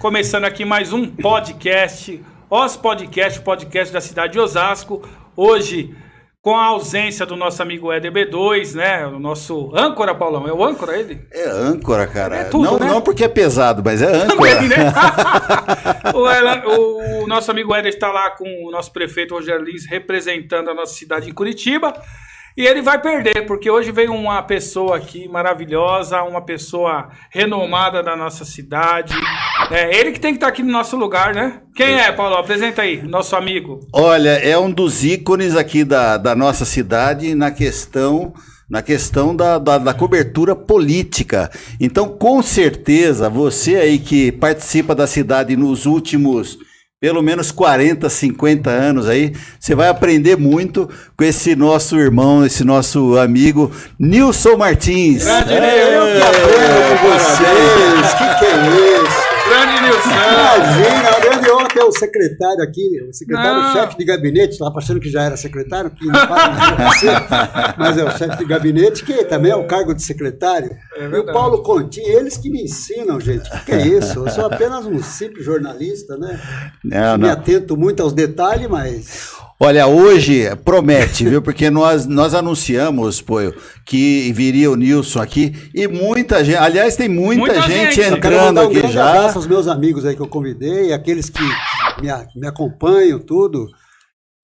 Começando aqui mais um podcast, Os Podcast, podcast da cidade de Osasco. Hoje, com a ausência do nosso amigo Éder B2, né? O nosso âncora, Paulão. É o âncora ele? É âncora, cara. É tudo, não, né? não porque é pesado, mas é âncora. Também, né? o, o nosso amigo Éder está lá com o nosso prefeito Rogério Lins representando a nossa cidade em Curitiba. E ele vai perder, porque hoje veio uma pessoa aqui maravilhosa, uma pessoa renomada da nossa cidade. É ele que tem que estar aqui no nosso lugar, né? Quem é, Paulo? Apresenta aí, nosso amigo. Olha, é um dos ícones aqui da, da nossa cidade na questão na questão da, da, da cobertura política. Então, com certeza, você aí que participa da cidade nos últimos pelo menos 40, 50 anos aí, você vai aprender muito com esse nosso irmão, esse nosso amigo Nilson Martins. Grande É, Nilson. Eu que aprendo com vocês. Que que é isso? Grande Nilson. Imagina, a grande honra ter o secretário aqui, o secretário-chefe de gabinete, estava achando que já era secretário, que não fala mais você, mas é o chefe de gabinete, que também é o cargo de secretário. É e o. Paulo Conti, eles que me ensinam, gente. O que, que é isso? Eu sou apenas um simples jornalista, né? Não, Me não. atento muito aos detalhes, mas. Olha, hoje promete, viu? Porque nós, nós anunciamos, pô, que viria o Nilson aqui e muita gente, aliás, tem muita, Muita gente, gente. Entrando um aqui já. abraço aos meus amigos aí que eu convidei, aqueles que me, me acompanham, tudo.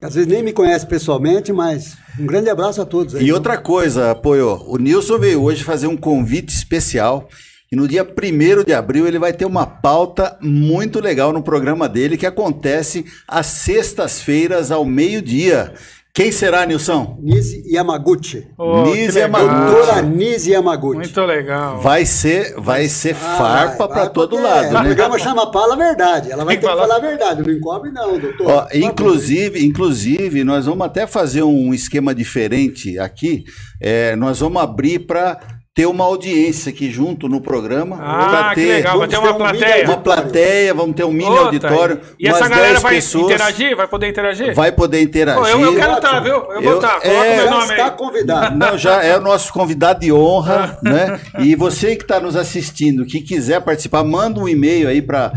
Às vezes nem me conhecem pessoalmente, mas um grande abraço a todos aí. E outra coisa, apoio, o Nilson veio hoje fazer um convite especial e no dia 1 de abril ele vai ter uma pauta muito legal no programa dele que acontece às sextas-feiras ao meio-dia. Quem será, Nilson? Nise Yamaguchi. Que Nise. Yamaguchi. Doutora Nise Yamaguchi. Muito legal. Vai ser, vai ser Ah, farpa para todo porque lado, O né? programa chama Paula a Verdade. Ela vai Tem ter que falar. a verdade. Não encobre, não, doutor. Ó, inclusive, inclusive, nós vamos até fazer um esquema diferente aqui. É, nós vamos abrir para ter uma audiência aqui junto no programa. Ah, pra que ter legal. Vai vamos ter ter uma um plateia. Uma plateia, vamos ter um mini tá auditório. E essa galera 10 vai pessoas. interagir? Vai poder interagir? Vai poder interagir. Pô, eu, eu quero estar, viu? Eu vou Eu- estar. Coloca é, o meu Já nome está aí. convidado. Não, já é o nosso convidado de honra, né? E você que está nos assistindo, que quiser participar, manda um e-mail aí para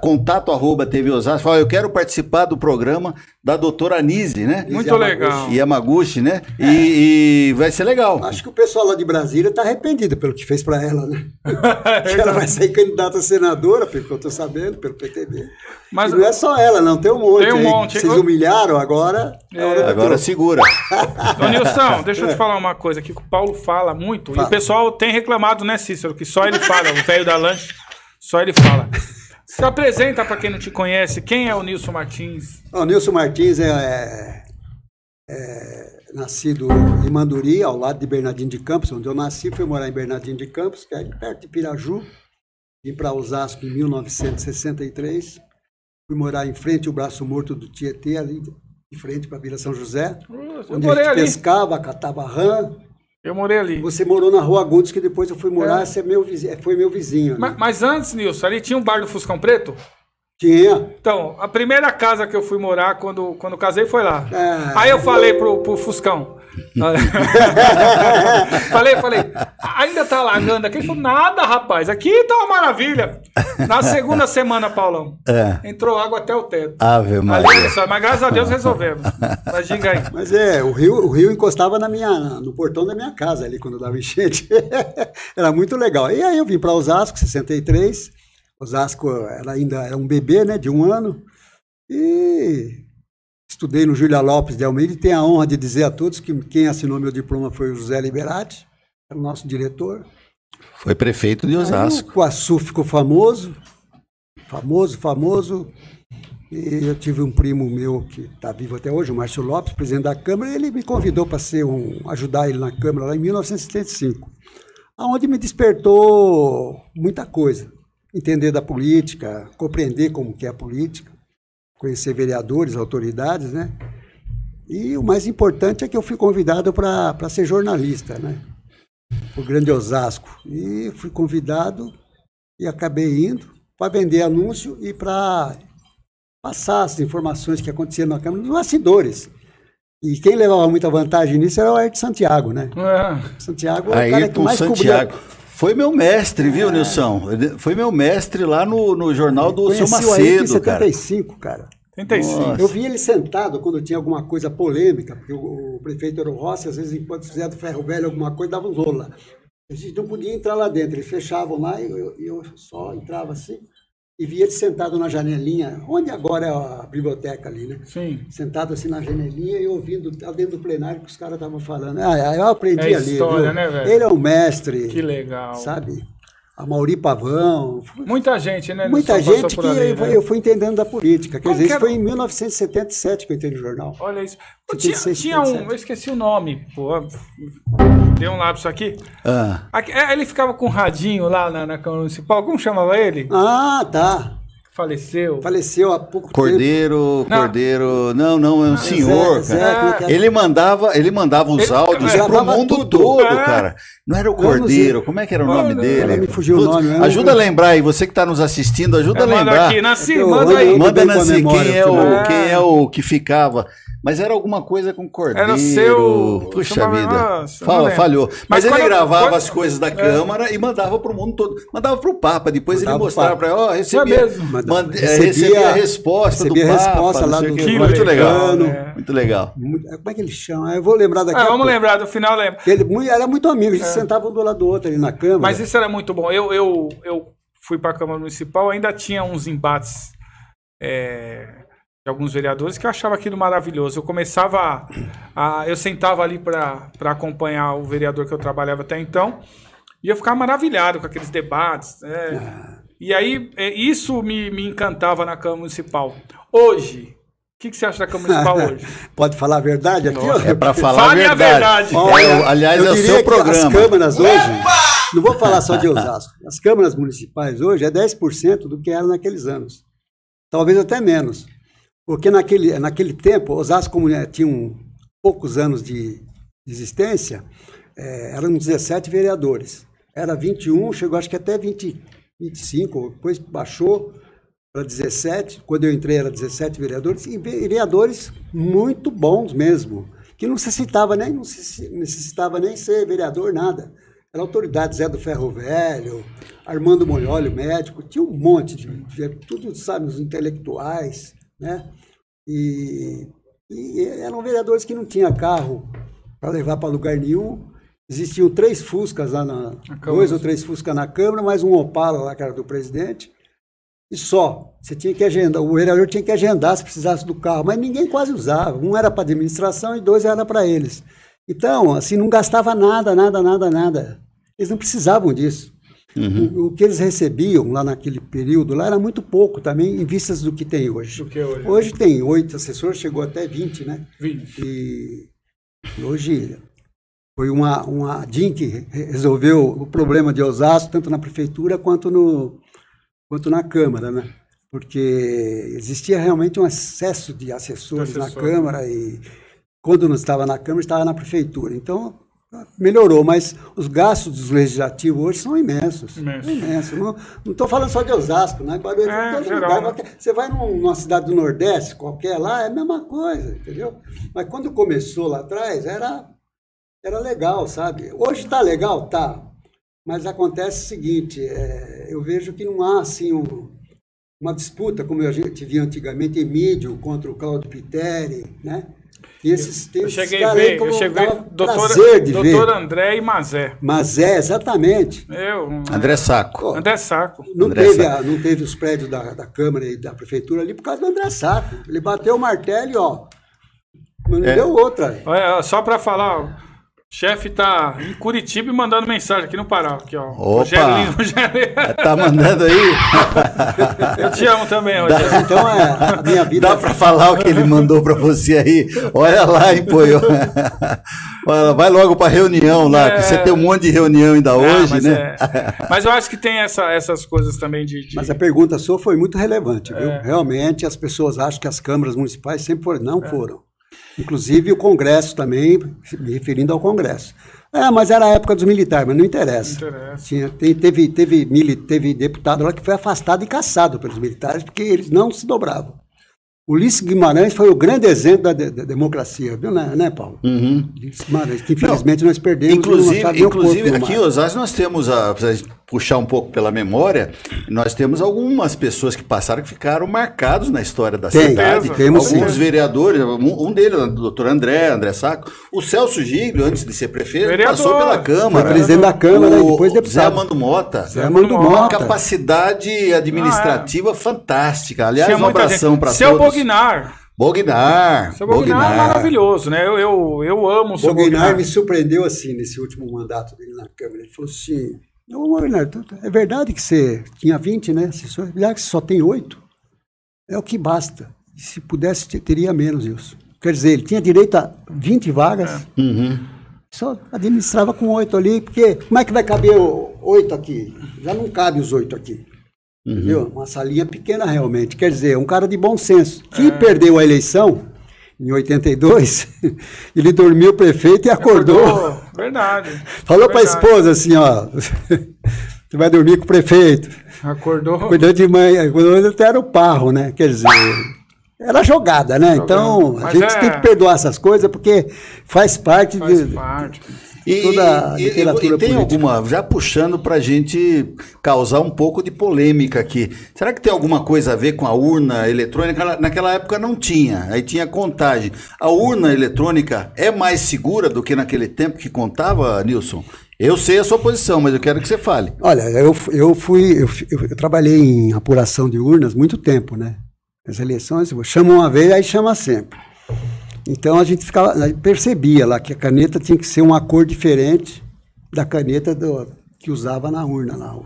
contato arroba TV Osasco. Fala, eu quero participar do programa da doutora Anise, né? Muito Yamaguchi. legal. Yamaguchi, né? E, e vai ser legal. Acho que o pessoal lá de Brasília está arrependido pelo que fez para ela, né? É que ela vai sair candidata a senadora, pelo que eu estou sabendo, pelo PTB. Mas- e não é só ela, não. Tem um monte Tem um aí. monte. Vocês humilharam agora. É do Agora segura. Ô, Nilson, deixa eu te falar uma coisa aqui que o Paulo fala muito. E o Fala. pessoal tem reclamado, né, Cícero? Que só ele fala, o velho da lanche, só ele fala. Se apresenta pra quem não te conhece, quem é o Nilson Martins? O Nilson Martins é, é- é nascido em Manduri, ao lado de Bernardino de Campos, onde eu nasci. Fui morar em Bernardino de Campos, que é perto de Piraju. Vim para Osasco em 1963. Fui morar em frente ao Braço Morto do Tietê, ali de frente para Vila São José. Eu Onde a gente ali. pescava, catava rã. Eu morei ali. Você morou na Rua Agudos, que depois eu fui morar, É. você é meu vizinho, foi meu vizinho. ali. Ma- Mas antes, Nilson, ali tinha um bar do Fuscão Preto? Tinha. Então, a primeira casa que eu fui morar quando, quando casei foi lá. Ah. Aí eu falei pro, pro Fuscão. falei, falei, ainda tá lagando aqui? Ele falou, nada, rapaz, aqui tá uma maravilha. Na segunda semana, Paulão, É. entrou água até o teto. Ave Ali, Maria. só, mas graças a Deus resolvemos. Mas diga aí. Mas é, o rio, o rio encostava na minha, no portão da minha casa ali quando dava enchente. era muito legal. E aí eu vim para Osasco, 63. Osasco era ainda era um bebê, né, de um ano. E estudei no Júlia Lopes de Almeida e tenho a honra de dizer a todos que quem assinou meu diploma foi o José Liberati, era o nosso diretor. Foi prefeito de Aí Osasco. o Coaçu ficou famoso, famoso, famoso. E eu tive um primo meu que está vivo até hoje, o Márcio Lopes, presidente da Câmara, e ele me convidou para ser um, ajudar ele na Câmara lá em 1975, aonde me despertou muita coisa, entender da política, compreender como que é a política, conhecer vereadores, autoridades, né? E o mais importante é que eu fui convidado para ser jornalista, né? o Grande Osasco. E fui convidado e acabei indo para vender anúncio e para passar as informações que aconteciam na Câmara, nos bastidores. E quem levava muita vantagem nisso era o Ayrton Santiago, né? É. Santiago é o cara que mais Santiago. cobria. Foi meu mestre, viu, Nilson? Ele Foi meu mestre lá no, no jornal do seu Conheci o em Macedo, cara. 75, cara. 35. Nossa. Eu vi ele sentado quando tinha alguma coisa polêmica, porque o, o prefeito era o Rossi, às vezes, enquanto fizia do ferro velho alguma coisa, dava um lá. A gente não podia entrar lá dentro, eles fechavam lá e eu, e eu só entrava assim e via ele sentado na janelinha, onde agora é a biblioteca ali, né? Sim. Sentado assim na janelinha e ouvindo lá dentro do plenário que os caras estavam falando. Ah, eu aprendi É ali. história, né, velho? Ele é um mestre, Que legal. sabe? A Mauri Pavão, Muita gente, né? Muita gente que ali, eu, né? eu fui entendendo da política. Quer Como dizer, que isso foi em 1977 que eu entrei no jornal. Olha isso. Pô, Você tem tinha, seis, tinha um. Eu esqueci o nome. Pô. Deu um lápis aqui. Ah, é, Ele ficava com um radinho lá na, na Câmara Municipal. Como chamava ele? Ah, tá. Faleceu. Faleceu há pouco tempo. Cordeiro, Não. Cordeiro. Não, não, é um senhor, Zé, cara. Zé? Ele mandava, ele mandava os Ele áudios pro gravava mundo tudo. todo, É. cara. Não era o Cordeiro, como é que era o nome dele? me fugiu o Putz, nome, né? Ajuda a lembrar aí, você que tá nos assistindo, ajuda É, a manda lembrar. aqui, Nasci, manda aí. Manda memória, quem é, o, quem é o que ficava. Mas era alguma coisa com Cordeiro. Era seu- Puxa chamava- vida. Nossa, não Fala, falhou. Mas Mas, ele gravava quando- as coisas da Câmara e mandava pro mundo todo. Mandava pro Papa. Depois Mandava ele mostrava ele, ó, recebia, mesmo. Mandava. mande- eh, Recebia- recebia, a resposta recebia do Papa. resposta não lá o do-. Que Muito legal, legal. né? Muito legal. Muito- Como é que ele chama? Eu vou lembrar daqui Ah, a vamos pouco. lembrar, do final lembra. Ele era muito amigo, eles sentavam um do lado do outro ali na Câmara. Mas isso era muito bom. Eu, eu, eu fui para a Câmara Municipal, ainda tinha uns embates é, de alguns vereadores que eu achava aquilo maravilhoso. Eu começava a. a- eu sentava ali para acompanhar o vereador que eu trabalhava até então, e eu ficava maravilhado com aqueles debates. Ah. E aí, é, isso me, me encantava na Câmara Municipal. Hoje, o que, que você acha da Câmara Municipal hoje? Pode falar a verdade aqui? ó? É pra falar Fale a a verdade. verdade. Olha, É, aliás, eu é o seu programa. As câmaras hoje, não vou falar só de Osasco, as câmaras municipais hoje é 10% do que era naqueles anos. Talvez até menos. Porque naquele, naquele tempo, Osasco, como eh, tinha um, poucos anos de existência, eh, eram 17 vereadores. Era 21, chegou acho que até 20, 25, depois baixou para 17. Quando eu entrei era 17 vereadores, e vereadores muito bons mesmo, que não necessitava nem, não necessitava nem ser vereador, nada. Era autoridade, Zé do Ferro Velho, Armando Molholi, médico, tinha um monte de, de tudo, sabe, os intelectuais, né? E, e eram vereadores que não tinham carro para levar para lugar nenhum. Existiam três Fuscas lá na. Dois ou três Fuscas na Câmara, mais um Opala lá, que era do presidente. E só. Você tinha que agendar, o vereador tinha que agendar se precisasse do carro, mas ninguém quase usava. Um era para administração e dois era para eles. Então, assim, não gastava nada, nada, nada, nada. Eles não precisavam disso. O, o que eles recebiam lá naquele período lá era muito pouco também, em vistas do que tem hoje. Que hoje. Hoje tem oito assessores, chegou até 20, né? Vinte. E, e hoje foi uma, uma DIN que re- resolveu o problema de Osasco, tanto na prefeitura quanto, no, quanto na Câmara, né? Porque existia realmente um excesso de assessores De assessor. na Câmara e quando não estava na Câmara, estava na prefeitura. Então, melhorou, mas os gastos dos legislativos hoje são imensos. Imensos. Imensos. Não estou falando só de Osasco, né? É, todo geral, lugar. né? Você vai num- numa cidade do Nordeste, qualquer lá, é a mesma coisa, entendeu? Mas quando começou lá atrás, era, era legal, sabe? Hoje está legal? Tá. Mas acontece o seguinte, é, eu vejo que não há, assim, um- uma disputa, como a gente via antigamente, Emílio contra o Claudio Piteri, né? E esses, Eu esses cheguei a ver, como eu cheguei dava doutor, prazer de ver. doutor André e Mazé. Mas é, exatamente. Eu, André Saco. André Saco. Não André teve, Saco. a- não teve os prédios da, da Câmara e da Prefeitura ali por causa do André Saco. Ele bateu o martelo e, ó, mas não É. deu outra. Olha, só pra falar, chefe tá em Curitiba e mandando mensagem aqui no Pará. Aqui, ó. Opa! Rogério Rogério. Tá mandando aí? Eu te amo também, Rogério. Então, é, a minha vida... Dá pra falar o que ele mandou pra você aí? Olha lá, hein, pô. Vai logo pra reunião lá, que você tem um monte de reunião ainda Ah, hoje, mas, né? é- mas eu acho que tem essa- essas coisas também de. de- Mas a pergunta sua foi muito relevante, viu? É. Realmente, as pessoas acham que as câmaras municipais sempre foram. Não foram. Inclusive o Congresso também, me referindo ao Congresso. É, mas era a época dos militares, mas não interessa. Não interessa. Tinha, tem- teve, teve, mili- teve deputado lá que foi afastado e caçado pelos militares porque eles não se dobravam. Ulisses Guimarães foi o grande exemplo da, de- da democracia, viu, né, né Paulo? Ulisses Guimarães, que infelizmente nós perdemos. Inclusive, não inclusive aqui em. Osasco nós temos, a, puxar um pouco pela memória, nós temos algumas pessoas que passaram que ficaram marcados na história da Tem, cidade. temos Alguns sim. vereadores, um, um deles, o doutor André, André Saco, o Celso Giglio, antes de ser prefeito, Vereador. passou pela Câmara. Foi presidente da Câmara o e depois Zé deputado. Amando Mota. Zé Amando Uma Mota. capacidade administrativa fantástica. Aliás, Tinha um abração para Seu todos. Bognar. Bognar. Seu Bognar é maravilhoso, né? Eu, eu, eu amo o seu Bognar Bognar. me surpreendeu assim nesse último mandato dele na Câmara. Ele falou assim: Ô Bognar, tu- tu- é verdade que você tinha 20, né? Você é que só tem 8? É o que basta. E se pudesse, te- teria menos isso. Quer dizer, ele tinha direito a 20 vagas, só administrava com 8 ali, porque como é que vai caber 8 aqui? Já não cabe os 8 aqui. Entendeu? Uma salinha pequena realmente. Quer dizer, um cara de bom senso. Que perdeu a eleição em 82, ele dormiu prefeito e acordou. Acordou. Verdade. Falou para a esposa assim, ó, você vai dormir com o prefeito. Acordou. Cuidou de mãe, cuidou até era o parro, né? Quer dizer, era jogada, né? Então, a Mas gente é- tem que perdoar essas coisas porque faz parte Faz de, parte. E, toda a e- e- literatura e tem política. alguma, já puxando para a gente causar um pouco de polêmica aqui. Será que tem alguma coisa a ver com a urna eletrônica? Na- Naquela época não tinha, aí tinha contagem. A urna eletrônica é mais segura do que naquele tempo que contava, Nilson? Eu sei a sua posição, mas eu quero que você fale. Olha, eu, eu fui, eu- eu trabalhei em apuração de urnas muito tempo, né? As eleições, chama uma vez, aí chama sempre. Então a gente ficava, a gente percebia lá que a caneta tinha que ser uma cor diferente da caneta do- que usava na urna lá.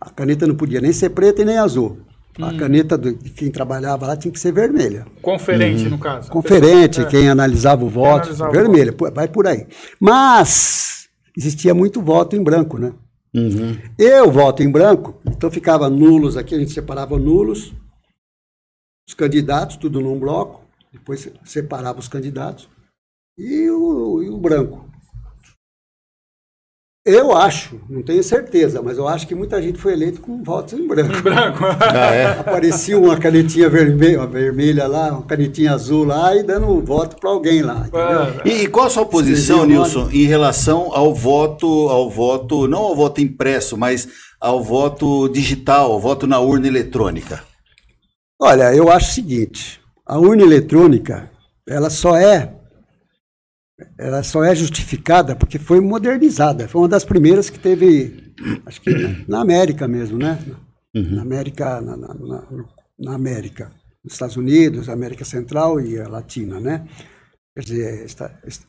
A caneta não podia nem ser preta e nem azul. A caneta do- de quem trabalhava lá tinha que ser vermelha. Conferente, no caso. Conferente, É. quem analisava o voto, analisava o vermelha, pô, vai por aí. Mas existia muito voto em branco, né? Eu voto em branco, então ficava nulos aqui, a gente separava nulos, os candidatos, tudo num bloco, depois separava os candidatos e o, e o branco. Eu acho, não tenho certeza, mas eu acho que muita gente foi eleito com votos em branco. Branco. Aparecia uma canetinha vermelha, vermelha lá, uma canetinha azul lá e dando um voto para alguém lá. entendeu? E, e qual a sua posição, Nilson, em relação ao voto, ao voto, não ao voto impresso, mas ao voto digital, ao voto na urna eletrônica? Olha, eu acho o seguinte, a urna eletrônica, ela só é ela só é justificada porque foi modernizada. Foi uma das primeiras que teve, acho que na, América mesmo, né? Na América, na, na- na- na América, nos Estados Unidos, América Central e a Latina, né? Quer dizer, está- está-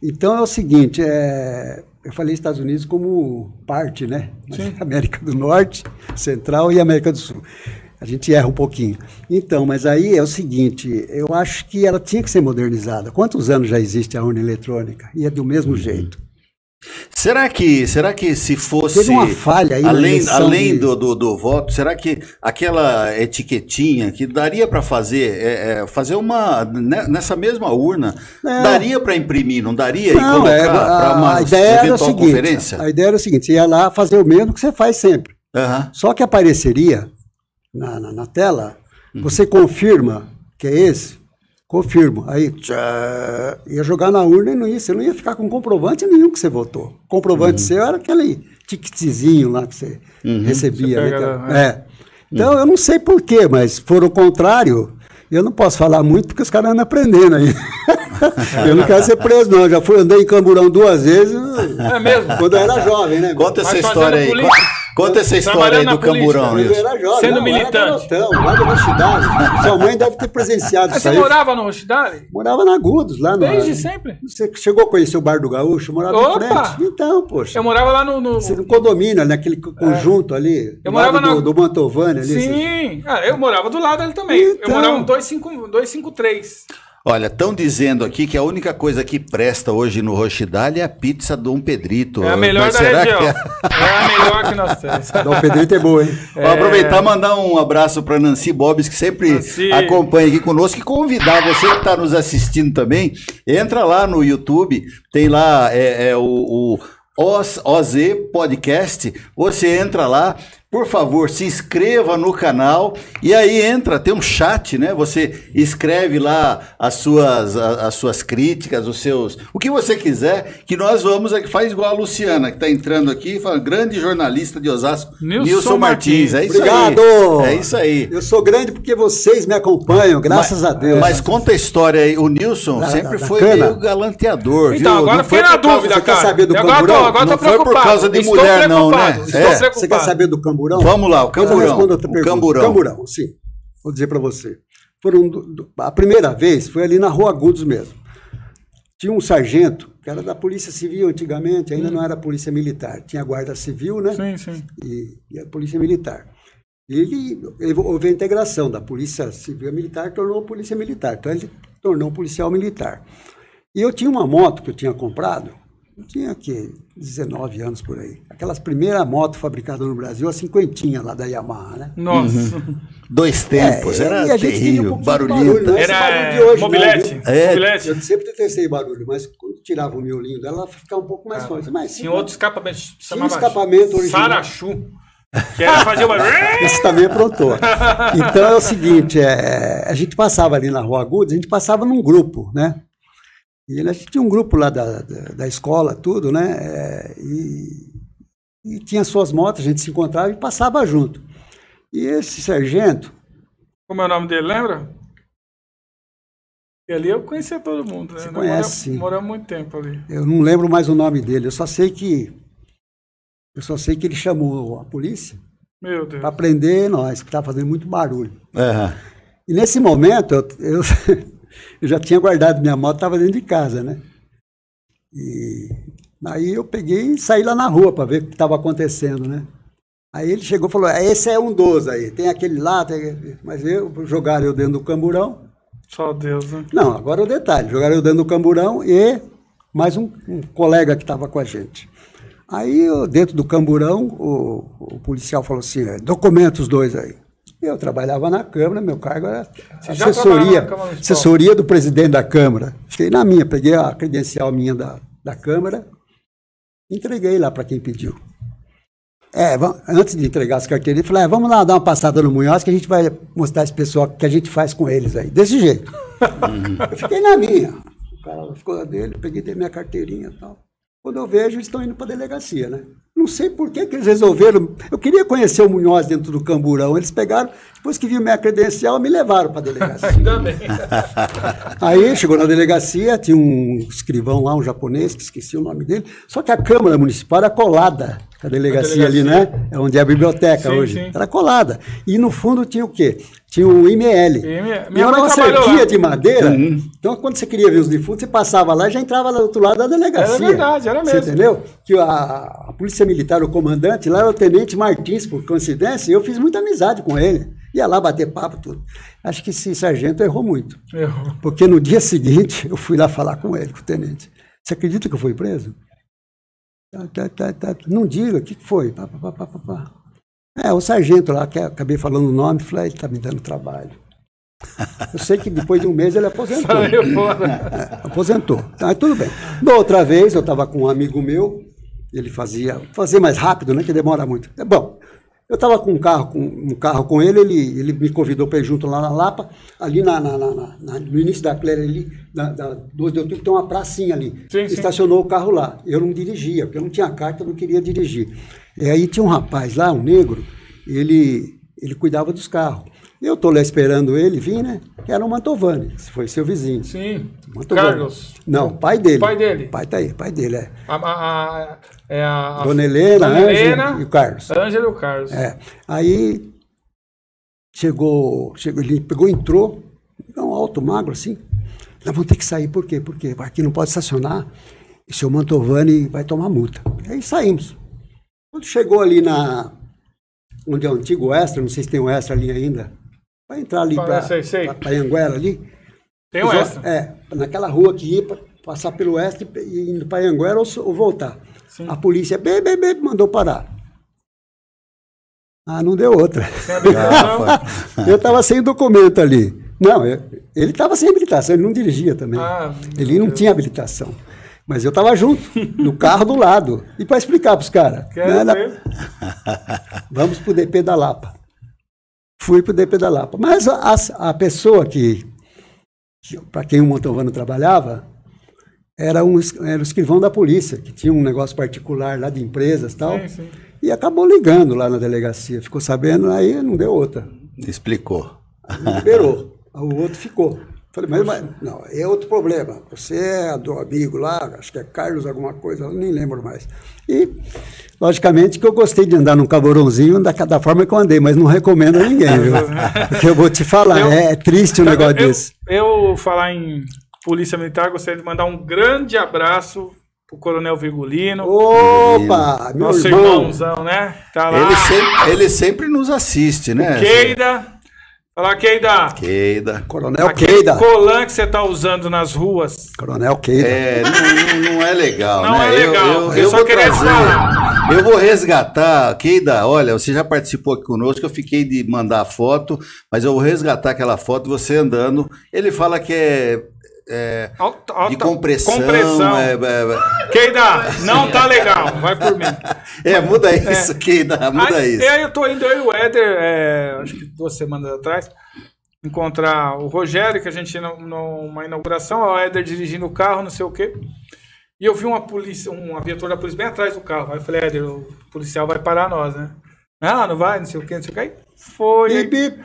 então é o seguinte, é, eu falei Estados Unidos como parte, né? América do Norte, Central e América do Sul. A gente erra um pouquinho. Então, mas aí é o seguinte, eu acho que ela tinha que ser modernizada. Quantos anos já existe a urna eletrônica? E é do mesmo jeito. Será que, será que se fosse Teve uma falha aí além, além de- do, do, do voto, será que aquela etiquetinha que daria para fazer, é, é, fazer uma né, nessa mesma urna, É. daria para imprimir, não daria e Não, colocar é, para uma a ideia era o eventual seguinte, conferência? a ideia era o seguinte, você ia lá fazer o mesmo que você faz sempre. Aham. Só que apareceria na, na, na tela, você confirma que é esse, confirma. Aí tchá, ia jogar na urna e não ia, você não ia ficar com comprovante nenhum que você votou. Comprovante seu era aquele ticketzinho lá que você recebia. Você né, pega, que- é. Então eu não sei porquê, mas for o contrário. Eu não posso falar muito porque os caras andam aprendendo aí. eu não quero ser preso, não. Eu já fui, andei em Camburão duas vezes. É mesmo? Quando eu era jovem, né? Conta essa história aí. política. Conta essa história aí do camburão, né? Eu Nilson. era jovem, Sendo não, eu era militante. garotão, lá da Rochidale. Sua mãe deve ter presenciado Mas isso você aí. morava no Rochidale? Morava na Agudos, lá no. Desde sempre? Você chegou a conhecer o Bar do Gaúcho? Morava Opa! em frente. Então, poxa. Eu morava lá no. no- Você no condomínio, naquele conjunto ali. Eu do morava do, na- do Mantovani ali. assim. Sim, ah, eu morava do lado dele também. Eu Então. morava no 25 253. Olha, estão dizendo aqui que a única coisa que presta hoje no Rochidale é a pizza Dom Pedrito. É a melhor Mas da será região. que é? É a melhor que nós temos. Dom Pedrito é boa, hein? Vou aproveitar e mandar um abraço para Nancy Bobes, que sempre Nancy. acompanha aqui conosco, e convidar você que está nos assistindo também, entra lá no YouTube, tem lá é, é, o, o Oz, OZ Podcast, você entra lá, por favor, se inscreva no canal e aí entra, tem um chat, né? Você escreve lá as suas, as suas críticas, os seus. O que você quiser, que nós vamos aqui, faz igual a Luciana, que está entrando aqui, fala, grande jornalista de Osasco, Nilson Nilson, Martins. Martins. É isso Obrigado! aí. É isso aí. Eu sou grande porque vocês me acompanham, graças mas, a Deus. Mas conta a história aí. O Nilson Da- sempre da- da foi cana. meio galanteador, Então, viu? agora Não fiquei foi na por causa- dúvida, você quer cara. saber do agora tô, agora tô Não foi por preocupado. causa de Estou mulher, não, né? Estou É. preocupado. Você quer saber do camburão? Vamos lá, o camburão. O pergunta. camburão. Camburão, sim. Vou dizer para você. Foram do- do- a primeira vez foi ali na Rua Agudos mesmo. Tinha um sargento, que era da Polícia Civil antigamente, ainda não era Polícia Militar. Tinha a Guarda Civil, né? Sim, sim. e, e a Polícia Militar. Ele, ele houve a integração da Polícia Civil e Militar, tornou Polícia Militar. Então ele tornou um policial militar. E eu tinha uma moto que eu tinha comprado, eu tinha que 19 anos por aí. Aquelas primeiras motos fabricadas no Brasil, a cinquentinha lá da Yamaha, né? Nossa. Dois tempos, É, era e a gente um terrível, de barulhento. barulho, Era de hoje, mobilete. não, É. mobilete. Eu sempre detestei barulho, mas quando tirava o miolinho dela, ela ficava um pouco mais forte. Mas Tinha outro escapamento. Tinha um chamava escapamento original. Sarachu. Que era fazer uma. Esse também aprontou. Então é o seguinte, é, a gente passava ali na Rua Agudos, a gente passava num grupo, né? E a gente tinha um grupo lá da, da, da escola, tudo, né? É, e, e tinha suas motos, a gente se encontrava e passava junto. E esse sargento, Como é o nome dele, lembra? E ali eu conhecia todo mundo, né? Você conhece, moramos-. Moramos muito tempo ali. eu não lembro mais o nome dele, eu só sei que eu só sei que ele chamou a polícia Meu Deus. para prender nós, que estava fazendo muito barulho. Aham. E nesse momento, eu, eu, eu já tinha guardado minha moto, estava dentro de casa, né? E aí eu peguei e saí lá na rua para ver o que estava acontecendo, né? Aí ele chegou e falou: "É, esse é um dos aí, tem aquele lá, tem... mas eu jogaram eu dentro do camburão. Só Deus, né? Não, agora é o detalhe: jogaram eu dentro do camburão e mais um, um colega que estava com a gente. Aí, eu, dentro do camburão, o, o policial falou assim: é, documenta os dois aí. Eu trabalhava na Câmara, meu cargo era assessoria, assessoria do presidente da Câmara. Fiquei na minha, peguei a credencial minha da, da Câmara, entreguei lá para quem pediu. É, antes de entregar as carteirinhas, eu falei, é, vamos lá dar uma passada no Munhoz que a gente vai mostrar esse pessoal o que a gente faz com eles aí. Desse jeito. Eu fiquei na minha. O cara ficou na dele, peguei minha carteirinha e tal. Quando eu vejo, eles estão indo para a delegacia, né? Não sei por que, que eles resolveram. Eu queria conhecer o Munhoz dentro do camburão. Eles pegaram, depois que viram minha credencial, me levaram para a delegacia. Ainda bem. Aí chegou na delegacia, tinha um escrivão lá, um japonês, que esqueci o nome dele. Só que a Câmara Municipal era colada com a delegacia, ali, delegacia. né? É onde é a biblioteca Sim, hoje. sim. Era colada. E no fundo tinha o quê? Tinha um IML. E Minha era uma cerquinha lá. de madeira. Então, quando você queria ver os defuntos, você passava lá e já entrava lá do outro lado da delegacia. Era verdade, era Você mesmo. entendeu? Que a, a Polícia Militar, o comandante, lá era o Tenente Martins, por coincidência, e eu fiz muita amizade com ele. Ia lá bater papo, tudo. Acho que esse sargento errou muito. Errou. Porque no dia seguinte eu fui lá falar com ele, com o tenente. Você acredita que eu fui preso? Tá, tá, tá, tá. Não diga, o que foi? Pá, pá, pá, pá, pá, pá. É, o sargento lá, que eu acabei falando o nome, falei, "Ah, ele está me dando trabalho. Eu sei que depois de um mês ele aposentou. Saiu fora. É, aposentou. Tá, tudo bem. Da outra vez, eu estava com um amigo meu, ele fazia, fazia mais rápido, né? Que demora muito. É bom. Eu estava com um carro, com um carro com ele, ele, ele me convidou para ir junto lá na Lapa, ali na, na- na- na- na- no início da Clélia, ali, da, da 12 de outubro, tem uma pracinha ali. Sim, sim. Estacionou o carro lá. Eu não dirigia, porque eu não tinha carta, eu não queria dirigir. E aí tinha um rapaz lá, um negro, ele, ele cuidava dos carros. Eu estou lá esperando ele vir, né? Que era o Mantovani, foi seu vizinho. Sim. Mantovani. Carlos. Não, pai dele. Pai dele. Pai tá aí, pai dele, é. A, a, a, é a, Dona Helena, Dona Helena e o Carlos. Ângela e o Carlos. É. Aí chegou, chegou, ele pegou, entrou, é um alto, magro assim. Nós vamos ter que sair, por quê? Porque aqui não pode estacionar e o seu Mantovani vai tomar multa. Aí saímos. Quando chegou ali na. onde é o antigo Extra, não sei se tem o Extra ali ainda, vai entrar ali para. Anguera ali. Tem um extra. É, naquela rua que ia pra passar pelo oeste e indo para Anguera ou, ou voltar. Sim. A polícia bem, bem, bem, mandou parar. Ah, não deu outra. Eu estava sem documento ali. Não, eu- ele estava sem habilitação, ele não dirigia também. Ah, ele não tinha habilitação. Mas eu tava junto, no carro do lado. E para explicar para os caras. Quero né, ver. Vamos pro DP da Lapa. Fui pro DP da Lapa. Mas a, a pessoa que, que para quem o Montalvano trabalhava, era um era o escrivão da polícia, que tinha um negócio particular lá de empresas e tal. Sim, sim. E acabou ligando lá na delegacia. Ficou sabendo, aí não deu outra. Explicou. Liberou. o outro ficou. Falei, mas, mas não, é outro problema. Você é do amigo lá, acho que é Carlos alguma coisa, eu nem lembro mais. E, logicamente, que eu gostei de andar num caborãozinho da, da forma que eu andei, mas não recomendo a ninguém, viu? Porque eu vou te falar, Eu- é, triste um negócio eu, desse. Eu, falar em Polícia Militar, gostaria de mandar um grande abraço pro Coronel Virgulino. Opa, meu nosso irmão. irmãozão, né? Tá lá. Ele sempre, ele sempre nos assiste, né? Keida. Fala, Keida. Keida. Coronel Aquele Keida. colan que você tá usando nas ruas. Coronel Keida. É, não, não- não é legal, Não né? é legal. Eu, eu, Eu eu só vou queria trazer, falar. eu vou resgatar, Keida, olha, você já participou aqui conosco, eu fiquei de mandar foto, mas eu vou resgatar aquela foto, você andando. Ele fala que é, é Alta, alta, de compressão. compressão. É, é, Keida, não tá legal. Vai por mim. é, muda isso, Keida, muda aí, isso. E aí eu tô indo eu e o Éder, é, acho que duas semanas atrás, encontrar o Rogério, que a gente numa inauguração, o Éder dirigindo o carro, não sei o quê. E eu vi uma polícia, uma viatura da polícia bem atrás do carro. Aí eu falei, Éder, o policial vai parar nós, né? Ah, não vai, não sei o quê, não sei o quê. Aí foi. Bip, bip.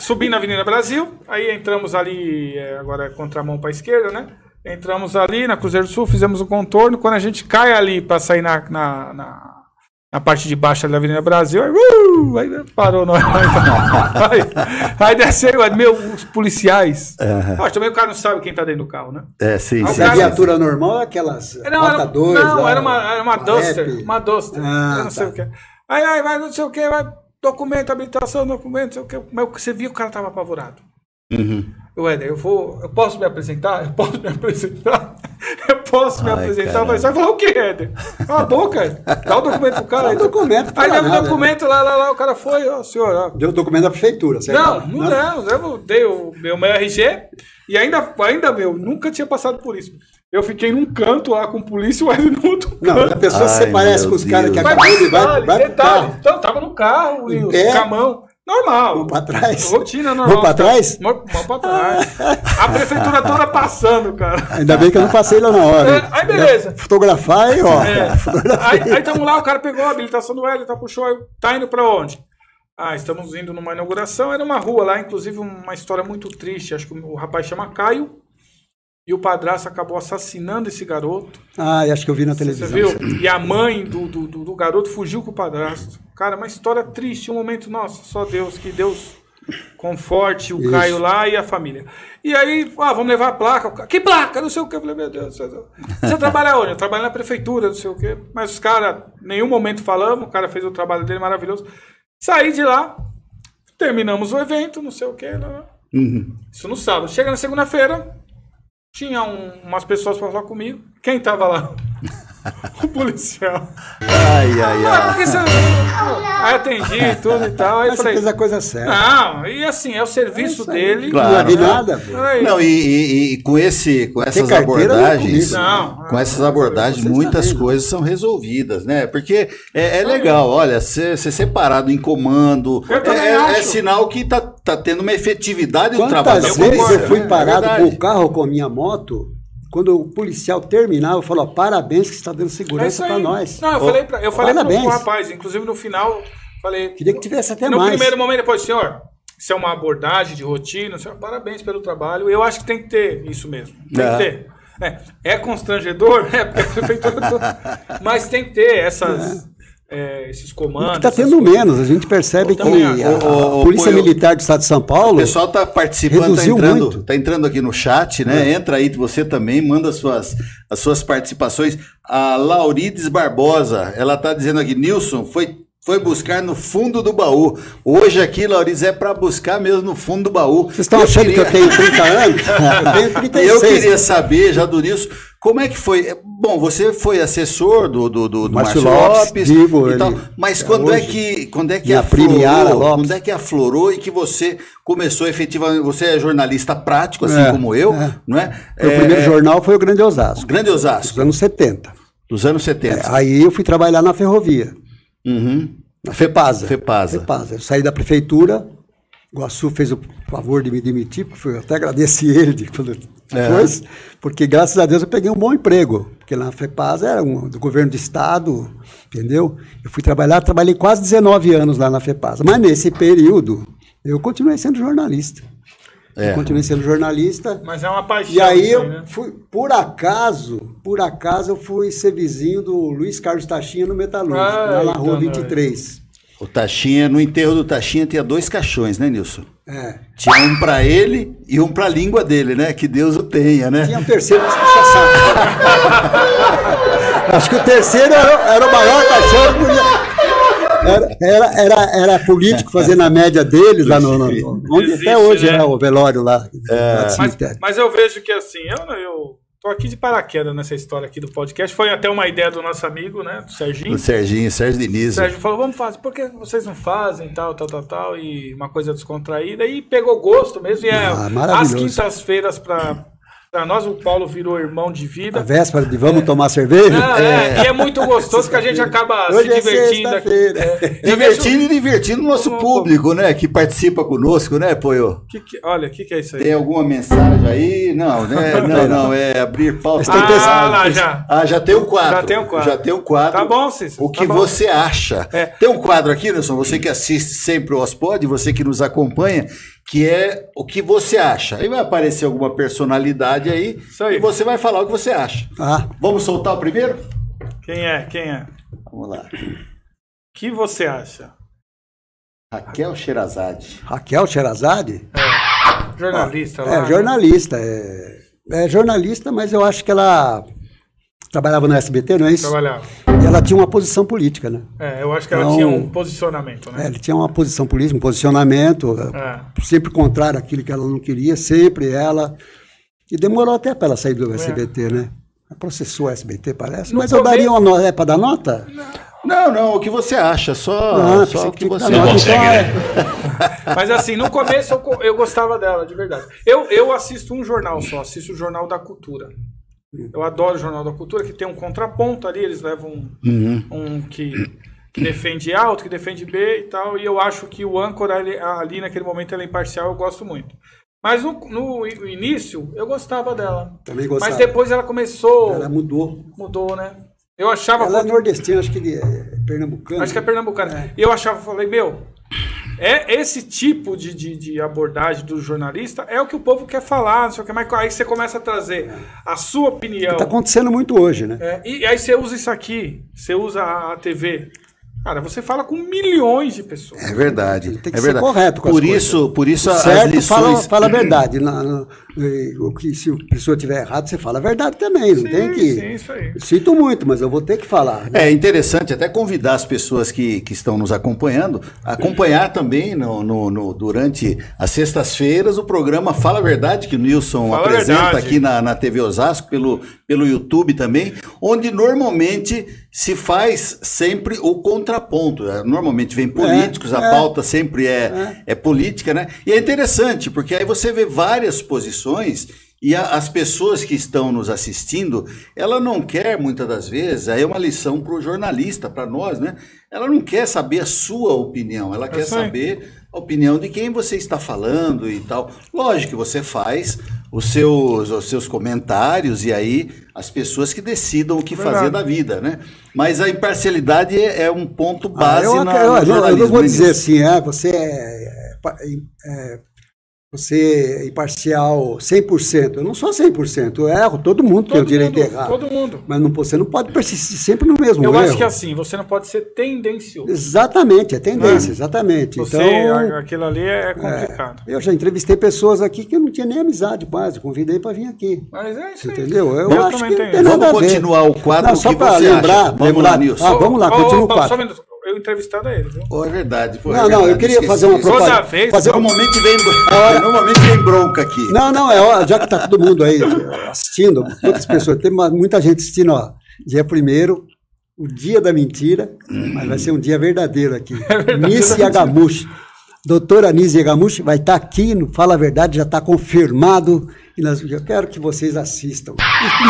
Subi na Avenida Brasil, aí entramos ali, é, agora é contramão para a esquerda, né? Entramos ali na Cruzeiro do Sul, fizemos o contorno. Quando a gente cai ali para sair na, na, na, na parte de baixo da Avenida Brasil, aí, uh, aí parou nós. Aí, aí desceu, aí, meu, os policiais. Ó, também o cara não sabe quem tá dentro do carro, né? É, sim, sim. Se a cara- viatura normal é aquelas Não, 2. não, lá, era uma, era uma Duster. Uma Duster. Ah, eu não sei tá. o que. Aí, aí, vai, não sei o que, vai. Documento, habilitação, documento, não sei o que. Mas você viu que o cara tava apavorado. Uhum. Eu, Éder, eu vou. Eu posso me apresentar? Eu posso me apresentar? Eu posso me Ai, apresentar? caramba. Mas você vai falar o quê, Éder? Cala a boca. Dá o documento pro cara. Dá o documento, Aí fala deu o nada. documento lá, lá, lá, o cara foi, ó, senhor, ó. Deu o documento da prefeitura, certo? Não, não demos. Eu dei o meu, meu RG e ainda, ainda meu, nunca tinha passado por isso. Eu fiquei num canto lá com polícia e o Éder no outro Não, canto. a pessoa se parece com os caras que acabou de vai, vai detalhe. carro. Então, tava no carro e os pé? camão. Normal. Vamos pra trás? Rotina normal. Vamos pra trás? Vamos pra trás. A prefeitura toda passando, cara. Ainda bem que eu não passei lá na hora. É, aí beleza. Fotografar e ó. É. Aí, aí tamo lá, o cara pegou a habilitação do Hélio, tá puxou, aí, tá indo pra onde? Ah, estamos indo numa inauguração, era uma rua lá, inclusive uma história muito triste. Acho que o rapaz chama Caio e o padrasto acabou assassinando esse garoto. Ah, acho que eu vi na Você televisão. viu? E a mãe do, do, do- garoto fugiu com o padrasto. Cara, uma história triste, um momento, nossa, só Deus, que Deus conforte o Isso. Caio lá e a família. E aí, ah, vamos levar a placa. Que placa? Não sei o que. Eu falei, meu Deus. Você, você trabalha onde? Eu trabalho na prefeitura, não sei o que. Mas os caras, nenhum momento falamos, o cara fez o trabalho dele maravilhoso. Saí de lá, terminamos o evento, não sei o que. Uhum. Isso no sábado. Chega na segunda-feira, tinha um- umas pessoas para falar comigo. Quem tava lá? o policial. Ai, ai, Ah, ai. porque você... Aí atendi tudo e tal. Aí Mas você falei, fez a coisa certa. não, e assim, é o serviço aí. dele. Claro. não nada. pô. Não, e, e- e com, esse, com essas carteira não é abordagens, comigo. Não. com essas abordagens, muitas coisas são resolvidas, né? Porque é, é legal, olha, ser, ser separado em comando é, é- é sinal que tá, tá tendo uma efetividade no trabalho da Quantas vezes eu fui É parado com o carro com a minha moto, quando o policial terminava, eu falo, ó, parabéns que você está dando é segurança aí. para nós. Não, eu falei, pra, eu falei pro Parabéns. rapaz, inclusive no final, falei. Queria que tivesse até no mais. primeiro momento, depois, senhor, isso é uma abordagem de rotina, senhor, parabéns pelo trabalho. Eu acho que tem que ter isso mesmo. Tem É. que ter. É, é constrangedor, é porque a prefeitura. Mas tem que ter essas, é, esses comandos. Está tendo coisas. menos. A gente percebe que a, O- o- Polícia o- Militar do Estado de São Paulo. O pessoal tá participando, tá Reduziu entrando, tá entrando aqui no chat, né? Entra aí você também, manda suas, as suas participações. A Laurides Barbosa, ela tá dizendo aqui, Nilson, foi Foi buscar no fundo do baú. Hoje aqui, Lauriz, é para buscar mesmo no fundo do baú. Vocês estão achando queria... que eu tenho 30 anos? Eu tenho 36. Eu queria saber, já do Nilson, como é que foi? Bom, você foi assessor do, do, do, do Márcio Lopes, Lopes e tal, mas quando é que quando é que aflorou, quando é que aflorou e que você começou efetivamente, você é jornalista prático, assim é, como eu, é. não é? Meu é, primeiro jornal foi o Grande Osasco. Grande Osasco. Dos anos 70. Dos anos 70. É, aí eu fui trabalhar na ferrovia. Uhum. Na FEPASA. FEPASA. FEPASA. Eu saí da prefeitura, o Guaçu fez o favor de me demitir, porque eu até agradeci ele depois, é. porque graças a Deus eu peguei um bom emprego, porque lá na FEPASA era um, do governo do estado, entendeu? Eu fui trabalhar, trabalhei quase 19 anos lá na FEPASA, mas nesse período eu continuei sendo jornalista. É. Eu continuei sendo jornalista. Mas é uma paixão. E aí eu né? fui, por acaso, por acaso eu fui ser vizinho do Luiz Carlos Tachinha no Metalúrgico, lá na rua 23. O Tachinha, no enterro do Tachinha tinha dois caixões, né, Nilson? É. Tinha um para ele e um para a língua dele, né? Que Deus o tenha, né? Tinha um terceiro que Acho que o terceiro era, era o maior caixão. Era, era, era, era político fazendo a média deles lá no. no onde Existe, até hoje né? é o velório lá. É. Mas, mas, eu vejo que assim, eu, eu tô aqui de paraquedas nessa história aqui do podcast. Foi até uma ideia do nosso amigo, né? Do Serginho. Do Serginho, Sérgio Diniz. O Sérgio falou: vamos fazer, por que vocês não fazem, tal, tal, tal, tal, e uma coisa descontraída. E pegou gosto mesmo. E é ah, as quintas-feiras para Pra nós, o Paulo virou irmão de vida. A véspera de vamos é. tomar cerveja? Não, é. é. E é muito gostoso que a gente acaba Hoje se é divertindo. É divertindo e divertindo o nosso público, né? Que participa conosco, né, Poio? Que que... Olha, o que, que é isso aí? Tem alguma mensagem aí? Não, né? Não, não, é abrir pauta. Ah, lá, já. Ah, já tem um quadro. Já tem um quadro. Já tem um quadro. Tá bom, Cícero. O que tá você acha? É. Tem um quadro aqui, Nelson, você que assiste sempre o Ospod, você que nos acompanha, que é o que você acha. Aí vai aparecer alguma personalidade aí, aí. e você vai falar o que você acha. Ah. Vamos soltar o primeiro? Quem é? Quem é? Vamos lá. O que você acha? Raquel Sherazade. Raquel Sherazade? É. Jornalista. Ah, lá, é, jornalista. É, é jornalista, mas eu acho que ela trabalhava no SBT, não é isso? Trabalhava. Ela tinha uma posição política, né? É, eu acho que ela então, tinha um posicionamento, né? É, ela tinha uma posição política, um posicionamento, é. sempre contrário àquilo que ela não queria, sempre ela. E demorou até para ela sair do SBT, é. né? Processou o SBT, parece. No Mas eu daria uma nota. É para dar nota? Não, não, o que você acha, só, ah, só o que, que você acha. Consegue, né? Mas assim, no começo eu, eu gostava dela, de verdade. Eu, eu assisto um jornal só, assisto o Jornal da Cultura. Eu adoro o Jornal da Cultura, que tem um contraponto ali, eles levam uhum. um que, que defende A, outro que defende B e tal, e eu acho que o âncora ali, ali naquele momento ela é imparcial, eu gosto muito. Mas no, no, início eu gostava dela. Também gostava. Mas depois ela começou. Ela mudou. Mudou, né? Eu achava. Ela é nordestina, acho que é pernambucana. Acho que é pernambucana. É. E eu achava, falei, meu, é esse tipo de, de, de, abordagem do jornalista é o que o povo quer falar, não sei o que, mas aí você começa a trazer a sua opinião. Está acontecendo muito hoje, né? É, e aí você usa isso aqui, você usa a TV. Cara, você fala com milhões de pessoas. É verdade. Tem que é ser verdade. correto com por isso, coisas. Por isso, certo, lições... fala, fala a verdade. Na, na, o que, se a pessoa tiver errado, você fala a verdade também. Não sim, tem que. Sim, isso aí. Sinto muito, mas eu vou ter que falar. Né? É interessante até convidar as pessoas que, que estão nos acompanhando a acompanhar também no, no, no durante as sextas-feiras o programa Fala a Verdade, que o Nilson Fala apresenta aqui na, na TV Osasco, pelo, pelo YouTube também, onde normalmente se faz sempre o contraponto. É, normalmente vem políticos, é, a é, pauta sempre é, é, é. política, né? E é interessante, porque aí você vê várias posições e a, as pessoas que estão nos assistindo, ela não quer, muitas das vezes, aí é uma lição para o jornalista, para nós, né? Ela não quer saber a sua opinião, ela quer saber a opinião de quem você está falando e tal. Lógico que você faz os seus, os seus comentários e aí as pessoas que decidam o que Verdade. fazer da vida, né? Mas a imparcialidade é, é um ponto base ah, eu, na, eu, eu, eu, não vou né, dizer assim, ah, você é, é, é você é imparcial 100%. Eu não sou 100%, eu erro, todo mundo todo tem o direito mundo, de errar. Todo mundo. Mas não, você não pode persistir sempre no mesmo eu erro. Eu acho que é assim, você não pode ser tendencioso. Exatamente, é tendência, é. exatamente. Você, então, aquilo ali é complicado. É, eu já entrevistei pessoas aqui que eu não tinha nem amizade quase, convidei para vir aqui. Mas é isso Entendeu? Eu, eu acho que tem Vamos continuar o quadro não, só para lembrar, lembrar, Vamos lá, Nilson. Ah, vamos lá, continua o quadro eu entrevistando ele, viu? Pô, é verdade. Pô, é Não, não, eu verdade, queria esqueci fazer uma disso. Toda propaganda. vez, fazer Normalmente vem, normalmente vem bronca aqui. Não, não, é hora, já que tá todo mundo aí assistindo, muitas pessoas, tem muita gente assistindo, ó. Dia primeiro, o dia da mentira, mas vai ser um dia verdadeiro aqui. Nisse Yagamushi. Doutora Nise Yagamushi vai estar aqui no Fala a Verdade, já está confirmado. E nós, eu quero que vocês assistam.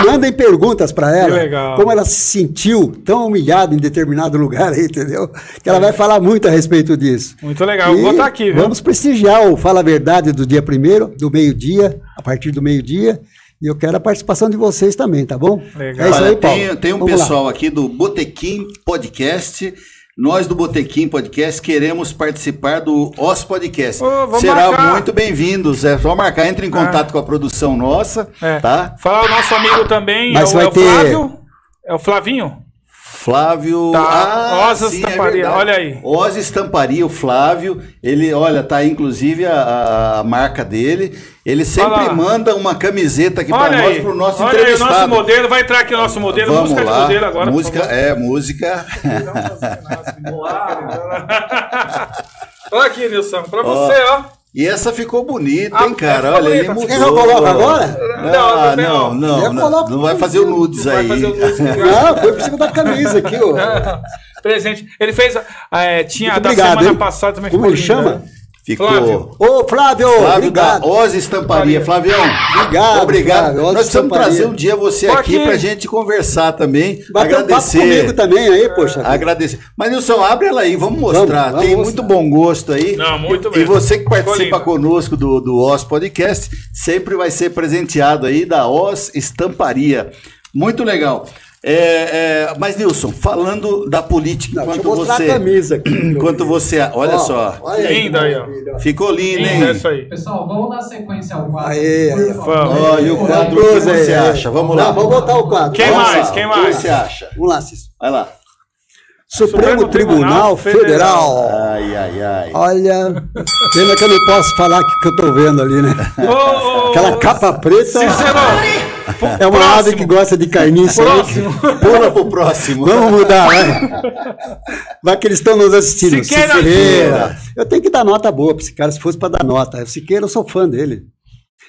E mandem perguntas para ela. Que legal. Como ela se sentiu tão humilhada em determinado lugar aí, entendeu? Que ela vai falar muito a respeito disso. Muito legal. Eu vou E estar aqui, viu? Vamos prestigiar o Fala a Verdade do dia primeiro, do meio-dia, a partir do meio-dia. E eu quero a participação de vocês também, tá bom? Legal. É isso aí, Paulo. tem, tem um Vamos lá. pessoal aqui do Botequim Podcast. Nós do Botequim Podcast queremos participar do Os Podcast. Vamos Será marcar. muito bem-vindos. É só marcar, entre em contato com a produção nossa, É. tá? Falar o nosso amigo também Mas é, o, vai é o ter- Flávio. É o Flavinho? Flávio. Tá, Osas sim, é Estamparia, verdade. olha aí. Osa Estamparia, o Flávio. Ele, olha, tá aí inclusive a, a- marca dele. Ele sempre manda uma camiseta aqui para nós, aí. pro nosso Olha aí o entrevistado. nosso modelo. Vai entrar aqui o nosso modelo. Vamos música de lá. modelo agora. música, é, música. Olha aqui, Nilson. Pra você, ó. E essa ficou bonita, Ah, hein, cara? Olha, ele mudou. Quer que eu coloque agora? Ah, Não, não, não, não, vai fazer o nudes aí. Não, foi por cima da camisa aqui, ó. Presente. Ele fez. é, tinha da obrigado, semana hein? passada também Como ele chama? Ficou. Flávio. Ô, Flávio, Flávio obrigado. da Oz Estamparia. Flavião, Obrigado, obrigado. Flávio, Nós precisamos Estamparia. trazer um dia você aqui aqui. pra gente conversar também. Bater um papo agradecer. comigo também aí, poxa. Agradecer. Mas, Nilson, abre ela aí, vamos mostrar. vamos Tem mostrar. muito bom gosto aí. Não, muito E mesmo. você que participa conosco do, do Oz Podcast, sempre vai ser presenteado aí da Oz Estamparia. Muito legal. É, é, mas, Nilson, falando da política, Não, enquanto você. a camisa aqui. Enquanto você. Olha Ó, só. olha que Linda aí, ó. Ficou lindo, hein? Linda é isso aí. Pessoal, vamos dar sequência ao quadro. Aê, aê. Olha o quadro, o que você acha? Vamos Não, lá. vamos botar o quadro. Quem Vamos mais? lá. Quem O que mais? você acha? Vamos lá, Cícero. Vai lá. Supremo, Supremo Tribunal, Tribunal Federal. Ai, ai, ai. Olha, pena que eu não posso falar o que eu tô vendo ali, né? Ô, Aquela capa preta Cícero! É uma próximo. ave que gosta de carniça. Próximo. Pula pro próximo. Vamos mudar, vai. Vai que eles estão nos assistindo. Siqueira Siqueira. Eu tenho que dar nota boa para esse cara, se fosse para dar nota. O Siqueira, eu sou fã dele.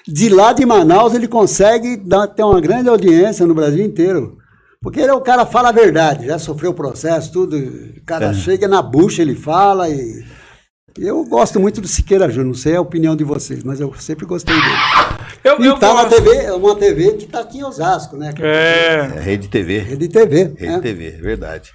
De lá de Manaus, ele consegue dar, ter uma grande audiência no Brasil inteiro. Porque ele é o cara fala a verdade, já sofreu processo, tudo. O cara É. chega na bucha, ele fala e. Eu gosto muito do Siqueira Júnior, não sei a opinião de vocês, mas eu sempre gostei dele. Eu, E eu tá na gosto. TV, é uma TV que tá aqui em Osasco, né? É. É, Rede TV. Rede TV. Rede né? TV, verdade.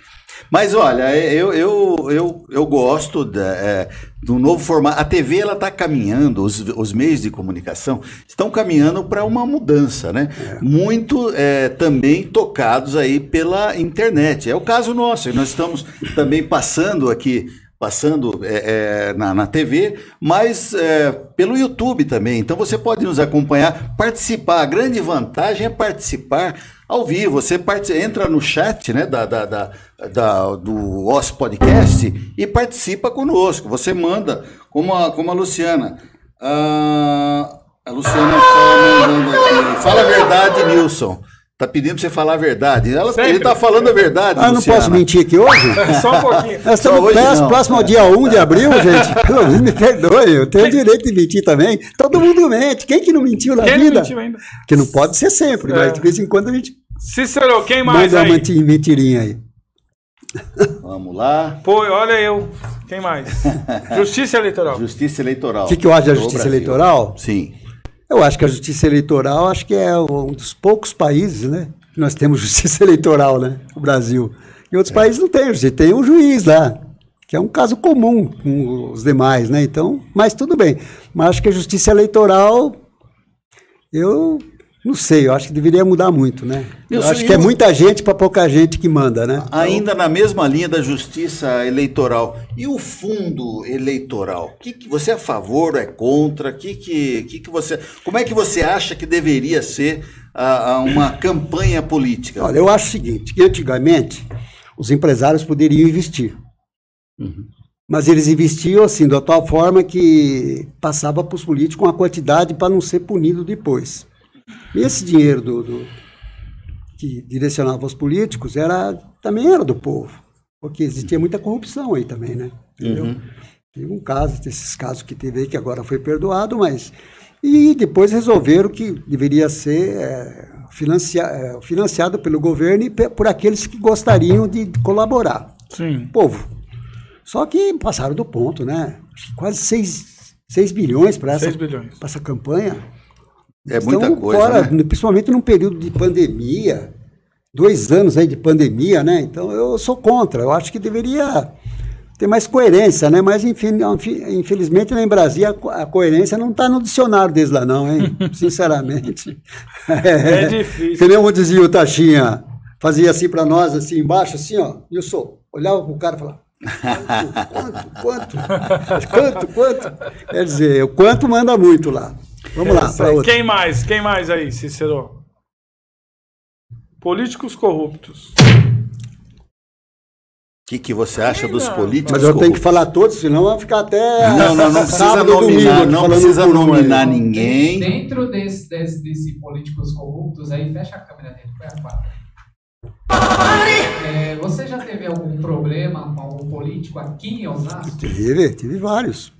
Mas olha, eu, eu, eu, eu gosto da, é, do novo formato. A TV ela está caminhando, os, os meios de comunicação estão caminhando para uma mudança, né? Muito é, também tocados aí pela internet. É o caso nosso. Nós estamos também passando aqui passando é, é, na, na TV, mas é, pelo YouTube também. Então você pode nos acompanhar, participar. A grande vantagem é participar ao vivo. Você entra no chat né, da, da, da, da- do Os Podcast e participa conosco. Você manda, como a, como a Luciana. Ah, a Luciana está mandando aqui. Fala a verdade, Nilson. Tá pedindo pra você falar a verdade. Ela, Sempre. ele tá falando a verdade, Ah, não Luciana. posso mentir aqui hoje? Só um pouquinho. Nós Só estamos hoje não. próximo ao dia 1 de abril, gente. Pelo menos me perdoe, eu tenho o direito de mentir também. Todo mundo mente. Quem que não mentiu na Quem não vida? mentiu ainda? Que não pode ser sempre, É. mas de vez em quando a gente Cícero, quem mais manda uma aí? menti- mentirinha aí. Vamos lá. Pô, olha eu. Quem mais? Justiça Eleitoral. Justiça Eleitoral. O que, que eu acho da justiça Brasil. eleitoral? Sim. Eu acho que a justiça eleitoral, acho que é um dos poucos países, né? Que nós temos justiça eleitoral, né? O Brasil. Em outros países não tem justiça, tem um juiz lá, que é um caso comum com os demais, né? Então, mas tudo bem. Mas acho que a justiça eleitoral, eu não sei, eu acho que deveria mudar muito, né? Eu acho que é muita gente para pouca gente que manda, né? Ainda na mesma linha da justiça eleitoral. E o fundo eleitoral? Que que, você é a favor ou é contra? Que que, que que você, como é que você acha que deveria ser a, a uma campanha política? Olha, eu acho o seguinte, que antigamente os empresários poderiam investir. Mas eles investiam assim, da tal forma que passava para os políticos uma quantidade para não ser punido depois. E esse dinheiro do, do- que direcionava aos políticos era, também era do povo. Porque existia muita corrupção aí também, né? Entendeu? Uhum. Teve um caso, desses casos que teve aí, que agora foi perdoado, mas. E depois resolveram que deveria ser é, financia, é, financiado pelo governo e por aqueles que gostariam de colaborar. Sim. Povo. Só que passaram do ponto, né? Quase 6, 6 bilhões para essa, 6 bilhões. pra essa campanha. É muita Então, coisa, fora, né? principalmente num período de pandemia, dois anos aí de pandemia, né? Então eu sou contra. Eu acho que deveria ter mais coerência, né? Mas infelizmente lá em Brasília a co- a coerência não está no dicionário deles lá, não, hein? Sinceramente. É difícil. Que nem como dizia o Taxinha, fazia assim para nós, assim embaixo, assim, ó. E eu sou, olhava pro cara e falava. Quanto, quanto, quanto, quanto, quanto? Quer dizer, o quanto manda muito lá. Vamos lá, para outra. Quem mais? Quem mais aí, Cícero? Políticos corruptos. O que, que você acha dos políticos? Mas eu tenho que corruptos? falar todos, senão vai ficar até. Não, não, não precisa nominar, domingo não precisa nominar ninguém. Dentro desse, desse, desse políticos corruptos aí, fecha a câmera dele, põe a quadra. É, você já teve algum problema com algum político aqui em Osasco? Tive, tive vários.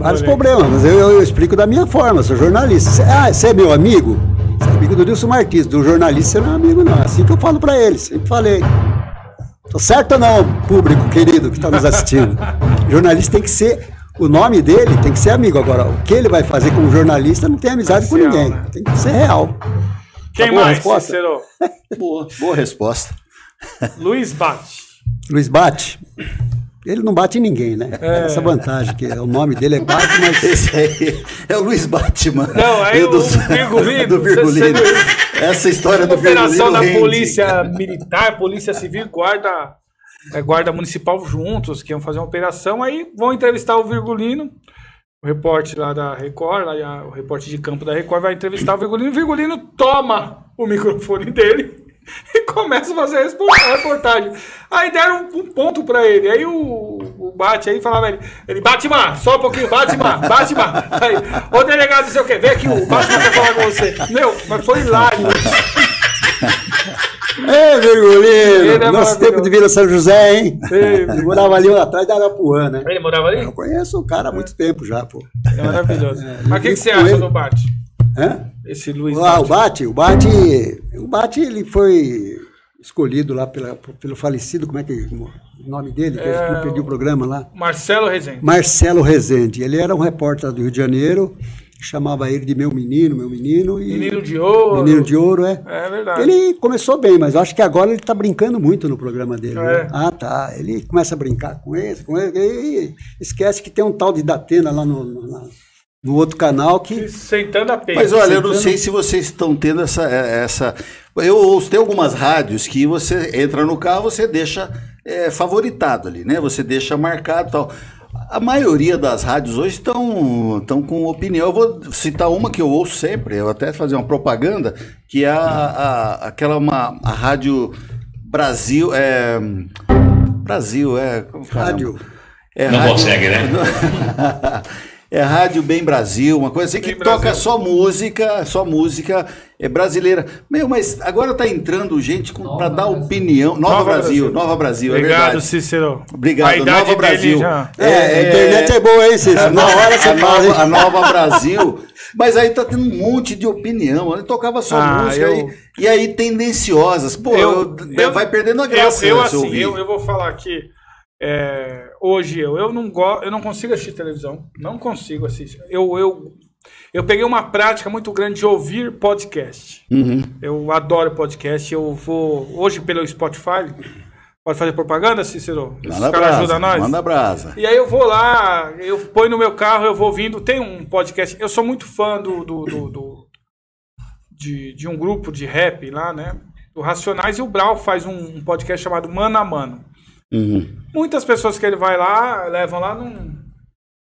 Vários problemas, mas eu, eu explico da minha forma, sou jornalista. Cê- ah, você é meu amigo? Você é amigo do Nilson Martins, do jornalista você não é amigo, não. É assim que eu falo pra ele, sempre falei. Tô certo ou não, público querido que está nos assistindo? jornalista tem que ser. O nome dele tem que ser amigo. Agora, o que ele vai fazer como jornalista não tem amizade com Parcial, ninguém. né? Tem que ser real. Quem Acabou a mais, resposta? Boa, boa resposta. Luiz Bate. Luiz bate. Ele não bate em ninguém, né? É. Essa vantagem, que o nome dele é Bate, mas Esse aí é o Luiz Batman. Não, aí E o Virgulino, do Virgulino. Essa história do Operação Virgulino da rende. Polícia Militar, Polícia Civil, Guarda, é, Guarda Municipal juntos, que iam fazer uma operação. Aí vão entrevistar o Virgulino, o repórter lá da Record, lá, o repórter de campo da Record vai entrevistar o Virgulino. O Virgulino toma o microfone dele e começa a fazer a reportagem. Aí deram um, um ponto pra ele. Aí o, o Bate aí falava ele, ele Batman, só um pouquinho, Batman, Batman. Aí, ô delegado, não sei o que, vem aqui, o Batman quer falar com você. Meu, mas foi hilário. Ele Virgulino! é Nosso tempo de Vila São José, hein? Ei, Ele morava ali atrás da Arapuã, né? Ele morava ali? Eu conheço o cara há muito tempo já, pô. É maravilhoso. Mas o que, que você acha ele. do Bate? Hã? Esse Luiz Ah, o Bate. Bate, o Bate, o Bate, ele foi escolhido lá pela, pelo falecido, como é que o nome dele? Que É, eu perdi o programa lá. Marcelo Rezende. Marcelo Rezende. Ele era um repórter do Rio de Janeiro, chamava ele de meu menino, meu menino. E... Menino de ouro. Menino de ouro, é. É verdade. Ele começou bem, mas acho que agora ele está brincando muito no programa dele. né? É. Ah, tá. Ele começa a brincar com esse, com esse, e esquece que tem um tal de Datena lá no, no, na- no outro canal que. Sentando a pena. Mas olha, eu não Sentando- sei se vocês estão tendo essa, essa. Eu ouço, tem algumas rádios que você entra no carro, você deixa é, favoritado ali, né? Você deixa marcado e tal. A maioria das rádios hoje estão estão com opinião. Eu vou citar uma que eu ouço sempre, eu até fazer uma propaganda, que é a, a- aquela uma, a rádio Brasil. É, Brasil, é. Rádio. É Não consegue, né? É Rádio Bem Brasil, uma coisa assim que Bem toca Brasil. só música, só música é brasileira. Meu, mas agora tá entrando gente para dar Brasil. opinião. Nova, Nova Brasil, Brasil. Nova Brasil, é Obrigado, verdade. Cícero. Obrigado, A idade Nova Brasil. já- É, a internet é boa, hein, Cícero? Na hora você a fala. nova, a? Nova Brasil. Mas aí tá tendo um monte de opinião. Ele tocava só Ah, música eu- e, e aí tendenciosas. Pô, eu- vai perdendo a graça. Eu, eu né, assim, eu, eu vou falar aqui. É, hoje eu, eu não gosto, eu não consigo assistir televisão. Não consigo assistir. Eu, eu, eu peguei uma prática muito grande de ouvir podcast. Uhum. Eu adoro podcast. Eu vou. Hoje pelo Spotify. Pode fazer propaganda, Cícero? Manda caras brasa, ajudam nós? manda brasa. E aí eu vou lá, eu ponho no meu carro, eu vou ouvindo. Tem um podcast. Eu sou muito fã do, do, do- do- de, de um grupo de rap lá, né? Do Racionais e o Brau faz um, um podcast chamado Mano a Mano. Uhum. Muitas pessoas que ele vai lá, levam lá, não,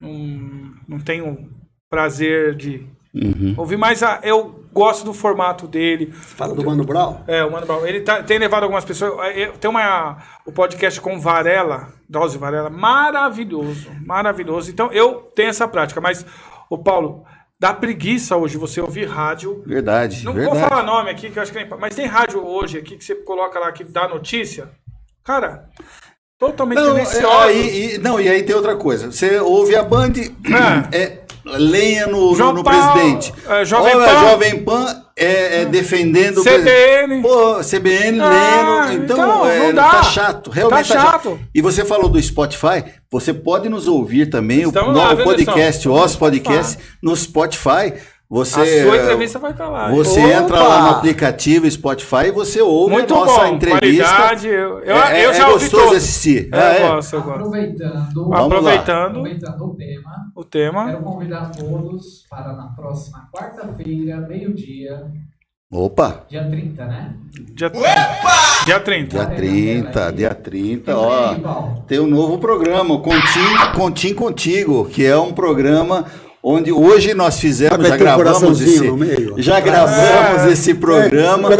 não, não tem o prazer de Uhum. ouvir, mas ah, eu gosto do formato dele. Fala do Mano Brown? É, o Mano Brown. Ele tá- tem levado algumas pessoas. é, é, Tem uma, o podcast com Varela, Drauzio Varela, maravilhoso. Maravilhoso. Então, eu tenho essa prática. Mas, o Paulo, dá preguiça hoje você ouvir rádio. Verdade, Não verdade. vou falar nome aqui, que eu acho que nem. Mas tem rádio hoje aqui que você coloca lá que dá notícia. Cara, totalmente Não, é, e, e- não, e aí tem outra coisa. Você ouve a Band, é, lenha no, no, no Paulo, presidente. é, Jovem Olha, Pan. Jovem Pan é, é defendendo o CBN. Pô, CBN Ah, lendo. Então, então, é, não dá. tá chato. Realmente Tá tá chato. E você falou do Spotify, você pode nos ouvir também, o Estamos novo lá, podcast, o? Os Podcast, no Spotify. Você, A sua entrevista vai estar lá. Você Opa! entra lá no aplicativo Spotify e você ouve Muito a nossa bom, entrevista. qualidade, eu- eu- é, eu é já ouvi gostoso todos. assistir. É, Ah, é? eu gosto, eu gosto. Aproveitando. Aproveitando aproveitando o tema, o tema. quero convidar todos para na próxima quarta-feira, meio-dia, Opa! dia 30, né? Dia, dia 30. Dia 30, dia 30, Entra ó. Tem um novo programa, Contim, Contim Contigo, que é um programa onde hoje nós fizemos, já gravamos esse, já gravamos esse programa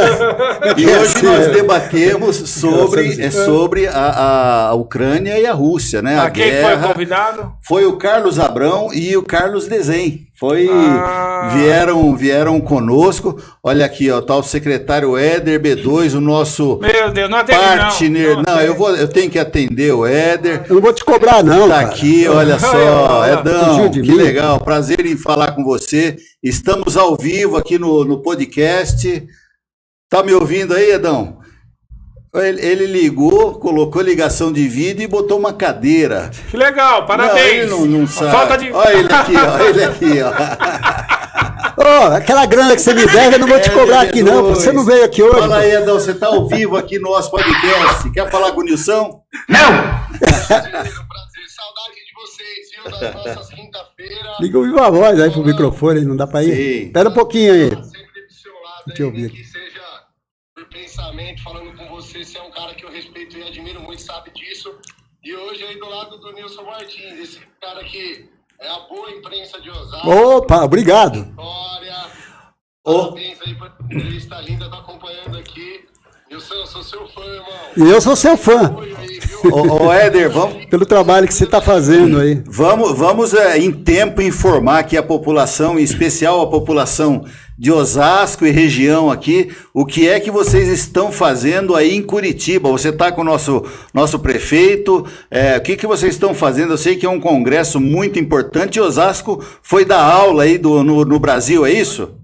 e hoje nós debatemos sobre, é sobre a, a Ucrânia e a Rússia, né? A Ah, quem foi o guerra. convidado? Foi o Carlos Abrão e o Carlos Desen. Foi Ah. vieram vieram conosco. Olha aqui, ó, tá o secretário Éder B2, o nosso Meu Deus, não atende partner. não. Não, eu vou eu tenho que atender o Éder. Eu não vou te cobrar, não. Tá cara. aqui, olha só, Edão, que mim. legal, prazer em falar com você. Estamos ao vivo aqui no, no podcast. Tá me ouvindo aí, Edão? Ele, ele ligou, colocou ligação de vídeo e botou uma cadeira. Que legal, Não, parabéns. ele não, não sabe. Falta de. Olha ele aqui, ó, ele aqui, ó. Ô, aquela grana que você me deve, eu não vou te cobrar aqui, não. Você B2. não veio aqui hoje. Fala aí, Edão, você tá ao vivo aqui no nosso podcast. Quer falar com o Nilson? prazer, saudade de vocês, viu? Das nossas quinta-feira. Liga o viva voz aí pro microfone, não dá pra ir? Sim. Espera um pouquinho aí. Sempre do seu lado Deixa eu aí, ouvir nem aqui. que seja por pensamento, falando com você. Você é um cara que eu respeito e admiro muito, sabe disso. E hoje aí do lado do Nilson Martins, esse cara que é a boa imprensa de Osasco. Opa, obrigado. Vitória. Ô. Parabéns aí pela entrevista linda, tá acompanhando aqui. Nilson, eu sou seu fã, irmão. E eu sou seu fã? Ô, ô Éder, vamos, pelo trabalho que você tá fazendo aí. Vamos, vamos é, em tempo informar aqui a população, em especial a população de Osasco e região aqui, o que é que vocês estão fazendo aí em Curitiba. Você está com o nosso, nosso prefeito, é, o que, que vocês estão fazendo? Eu sei que é um congresso muito importante Osasco foi dar aula aí do, no, no Brasil, é isso?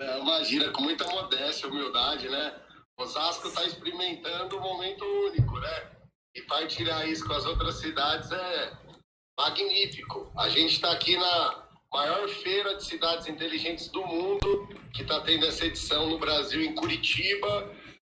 É, imagina, com muita modéstia, humildade, né? Osasco está experimentando um momento único, né? E partilhar isso com as outras cidades é magnífico. A gente está aqui na maior feira de cidades inteligentes do mundo, que está tendo essa edição no Brasil, em Curitiba.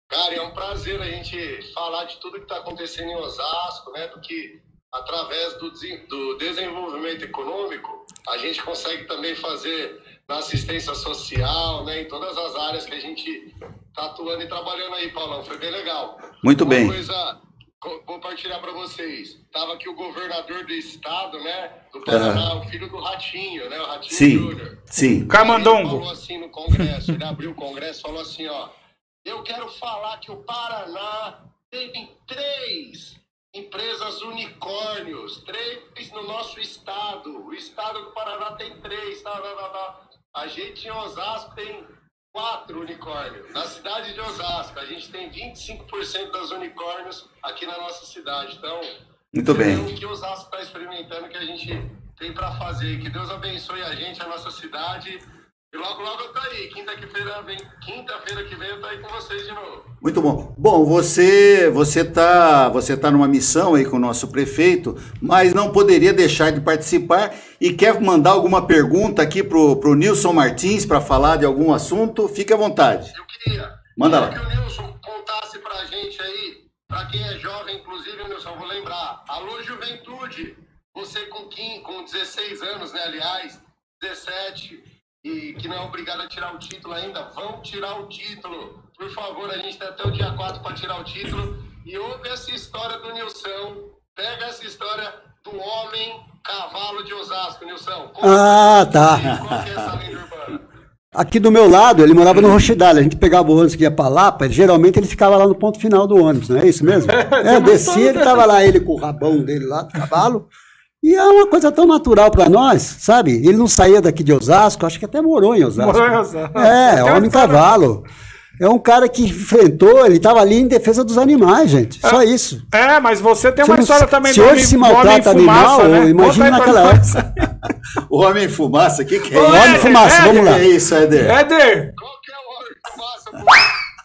Cara, é um prazer a gente falar de tudo que está acontecendo em Osasco, né? Do que através do, do desenvolvimento econômico a gente consegue também fazer na assistência social, né? Em todas as áreas que a gente está atuando e trabalhando aí, Paulão. Foi bem legal. Muito Uma bem. coisa, co- vou partilhar para vocês. Tava aqui o governador do estado, né? Do Paraná, o filho do Ratinho, né? O Ratinho Sim, Júnior. sim. Ele Camandongo. falou assim no Congresso, ele abriu o Congresso e falou assim, ó. Eu quero falar que o Paraná tem três empresas unicórnios, três no nosso estado. O estado do Paraná tem três, tá, tá, tá, tá. A gente em Osasco tem quatro unicórnios. Na cidade de Osasco, a gente tem 25% das unicórnios aqui na nossa cidade. Então, Muito bem. é o que Osasco está experimentando que a gente tem para fazer. Que Deus abençoe a gente, a nossa cidade. E logo, logo eu tô aí. Quinta-feira vem, quinta-feira que vem eu tô aí com vocês de novo. Muito bom. Bom, você você tá você tá numa missão aí com o nosso prefeito, mas não poderia deixar de participar e quer mandar alguma pergunta aqui pro pro Nilson Martins para falar de algum assunto? Fique à vontade. Eu queria, Manda queria lá. que o Nilson contasse pra gente aí, pra quem é jovem, inclusive, Nilson, vou lembrar. Alô, juventude! Você com, 15, com 16 anos, né? Aliás, 17, e que não é obrigado a tirar o título ainda, vão tirar o título. Por favor, a gente tem até o dia 4 para tirar o título. E ouve essa história do Nilson. Pega essa história do homem cavalo de Osasco, Nilson. Ah, tá. É essa lenda urbana? Aqui do meu lado, ele morava no Rochidale. A gente pegava o ônibus que ia pra Lapa, geralmente ele ficava lá no ponto final do ônibus, não é isso mesmo? É, descia, ele tava lá, ele com o rabão dele lá, do cavalo. E é uma coisa tão natural pra nós, sabe? Ele não saía daqui de Osasco, acho que até morou em Osasco. Morou em Osasco. É, homem cavalo. É um cara que enfrentou, ele estava ali em defesa dos animais, gente. Só isso. É, mas você tem Se uma não- história também se do hoje homem- se maltrata fumaça, animal, né? imagina naquela nós. O Homem Fumaça, o que, que é isso? Homem Éder, fumaça, Éder, vamos lá. O que é isso, Éder? Éder, Qual que é o homem que fumaça?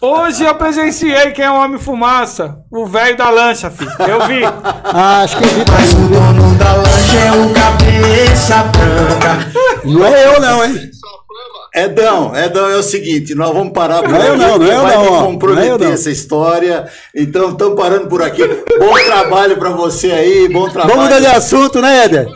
Hoje eu presenciei quem é o homem fumaça. O velho da lancha, filho. Eu vi. Ah, acho que eu vi. Mas o dono da lancha é o cabeça branca. Não é eu, não, hein? Só flama. Edão, Edão, é o seguinte, nós vamos parar por Não é eu aqui, não, não é vai não, me comprometer Não é não. essa história. Então, estamos parando por aqui. Bom trabalho para você aí, bom trabalho. Vamos mudar de assunto, né, Éder?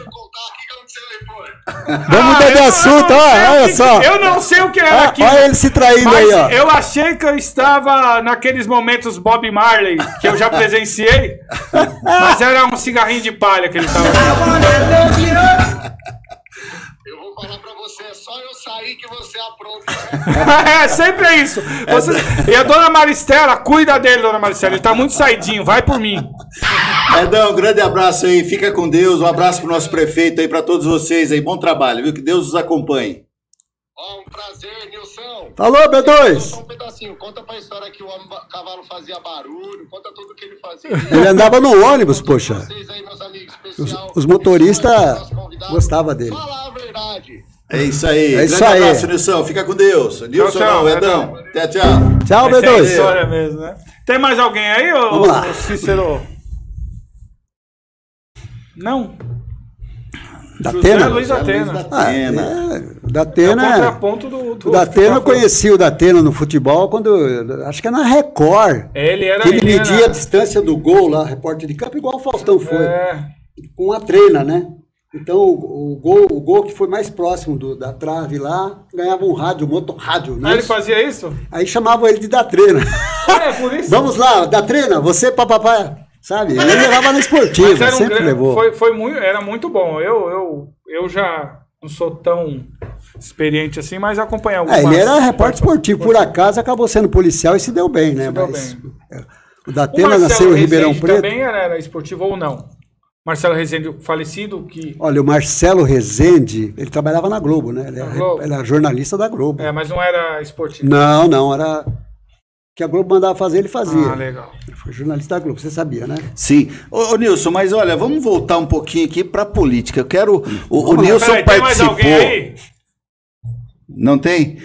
Vamos mudar de Ah, eu- assunto, ó, olha que- só. Eu não sei o que era aquilo. Olha ele se traindo aí, ó. eu achei que eu estava naqueles momentos Bob Marley, que eu já presenciei. mas era um cigarrinho de palha que ele estava. Eu vou falar pra você, só eu sair que você apronta. é, sempre é isso. Você- E a dona Maristela, cuida dele, dona Maristela. Ele tá muito saidinho, vai por mim. Edão, um grande abraço aí, fica com Deus. Um abraço pro nosso prefeito aí, para todos vocês aí. Bom trabalho, viu? Que Deus os acompanhe. Ó, um prazer, Nilson. Falou, B2. Só um pedacinho. Conta pra história que o cavalo fazia barulho. Conta tudo que ele fazia. Ele andava no ônibus, poxa. Vocês aí, meus amigos, especial. Os- os motoristas gostavam dele. Fala a verdade. É isso aí. É isso grande aí. abraço, Nilson. Fica com Deus. Nilson tchau, não, Edão. Tchau, tchau. Tchau, Essa é a B2. história mesmo, né? Tem mais alguém aí, ô, Vamos lá. ô Cícero? Não? Da José Atena? Luiz Atena. Luiz da Ah, Atena. é, o É da o Atena. contraponto do... do O Datena, eu conheci o Datena no futebol quando. Acho que é na Record. Ele era... Que ele ele media a era... distância do gol lá, repórter de campo, igual o Faustão foi. É, Com a treina, né? Então, o, o gol, o gol que foi mais próximo do- da trave lá, ganhava um rádio, um motorrádio, né? Ah, ele fazia isso? Aí chamavam ele de Datrena. É, por isso. Vamos lá, Datrena, você papapá. Sabe? Ele levava na esportiva, um sempre gran- levou. Foi, foi muito, era muito bom. Eu, eu, eu já não sou tão experiente assim, mas acompanhei algumas. É, ele era repórter esportivo, por acaso acabou sendo policial e se deu bem, né? Se deu Mas bem. é, o Datena nasceu em Ribeirão Preto. também era esportivo ou não? Marcelo Rezende, falecido, que. Olha, o Marcelo Rezende, ele trabalhava na Globo, né? Ele era, Globo. era jornalista da Globo. É, mas não era esportivo. Não, não, era. O que a Globo mandava fazer, ele fazia. Ah, legal. Ele foi jornalista da Globo, você sabia, né? Sim. Ô, ô, Nilson, mas olha, vamos voltar um pouquinho aqui para política. Eu quero. O, o Nilson Peraí, tem mais participou. alguém aí? Não tem?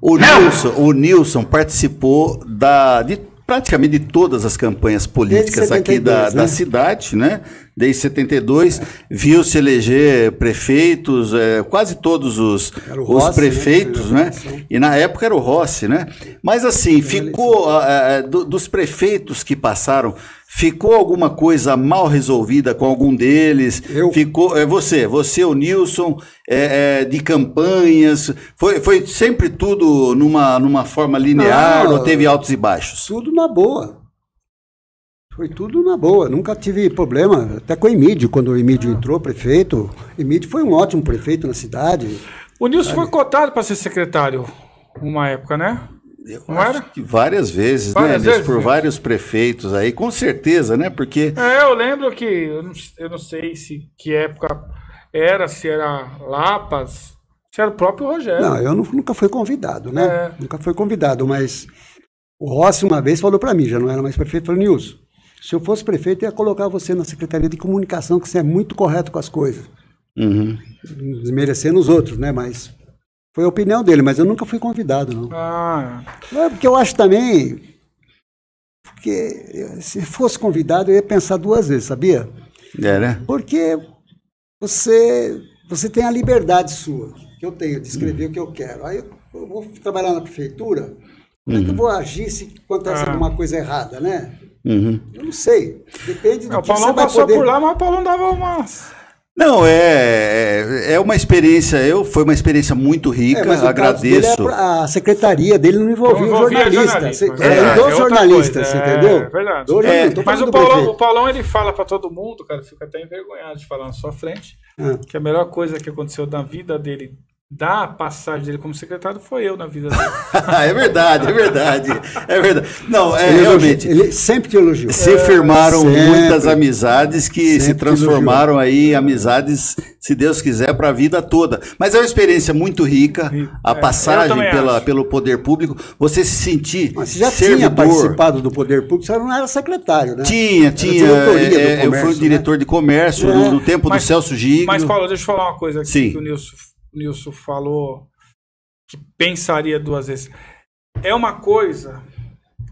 O Nilson, o Nilson participou da, de praticamente de todas as campanhas políticas Desde aqui da, 72, da né? cidade, né? Desde 72, viu-se eleger prefeitos, eh, quase todos os, os Rossi, prefeitos, né? né? E na época era o Rossi, né? Mas assim, ficou, ah, ah, do- dos prefeitos que passaram, ficou alguma coisa mal resolvida com algum deles? Eu. Ficou, é você, você, o Nilson, é, é, de campanhas, foi, foi sempre tudo numa, numa forma linear Não, ou teve altos e baixos? Tudo na boa. Foi tudo na boa. Nunca tive problema. Até com o Emílio, quando o Emílio entrou, prefeito. Emílio foi um ótimo prefeito na cidade. O Nilson foi cotado para ser secretário uma época, né? Eu Não acho era? que várias vezes, Várias né, vezes, por né? vários prefeitos aí, com certeza, né? Porque É, eu lembro que. Eu não, eu não sei se que época era, se era Lapas, se era o próprio Rogério. Não, eu nu- nunca fui convidado, né? É. Nunca fui convidado, mas o Rossi uma vez falou para mim, já não era mais prefeito, falou, Nilson, se eu fosse prefeito, eu ia colocar você na Secretaria de Comunicação, que você é muito correto com as coisas. Uhum. Desmerecendo os outros, né? Mas foi a opinião dele, mas eu nunca fui convidado, não. Ah, É porque eu acho também. Porque se fosse convidado, eu ia pensar duas vezes, sabia? é, né? Porque você, você tem a liberdade sua, que eu tenho, de escrever o que eu quero. Aí eu, eu vou trabalhar na prefeitura, como é que eu vou agir se acontece Ah. alguma coisa errada, né? Uhum. Eu não sei. Depende do É, o que você Paulão vai passou poder... por lá, mas o Paulão dava umas. Não, é, é, é uma experiência, eu, foi uma experiência muito rica, É, mas o caso dele é agradeço. pra- a secretaria dele não envolvia Não envolvia jornalista. é, e é dos jornalistas, coisa, é, entendeu? é verdade. É, Mas o Paulão, o Paulão ele fala pra todo mundo, cara, fica até envergonhado de falar na sua frente, Ah. que a melhor coisa que aconteceu na vida dele da passagem dele como secretário foi eu na vida dele. é verdade, é verdade. É verdade. Não, é Ele, realmente. elogiou- ele sempre te elogiou. Se firmaram sempre. muitas amizades que se transformaram aí em amizades, se Deus quiser, para a vida toda. Mas é uma experiência muito rica, a É, passagem pela, acho. pelo poder público, você se sentir Mas você já servidor. tinha participado do poder público, você não era secretário, né? Tinha, Era tinha. é, eu fui comércio, o diretor de comércio É. no, no tempo Mas- do Celso Giglio. Mas, Paulo, deixa eu falar uma coisa aqui Sim. que o Nilson, Nilson falou que pensaria duas vezes. É uma coisa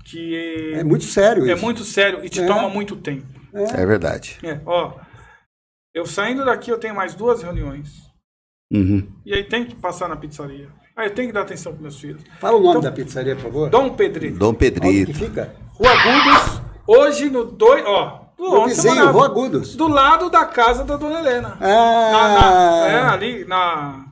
que É muito sério é isso. muito sério e te É. toma muito tempo. É verdade. É, ó, eu saindo daqui eu tenho mais duas reuniões. Uhum. E aí tem que passar na pizzaria. Aí eu tenho que dar atenção para meus filhos. Fala o nome Então- da pizzaria, por favor. Dom Pedrito. Dom Onde que Pedrito. fica? Rua Agudos, hoje no 2, ó. do Meu vizinho, semana- Rua Agudos. Do lado da casa da Dona Helena. Ah, Na- na- é, ali, na.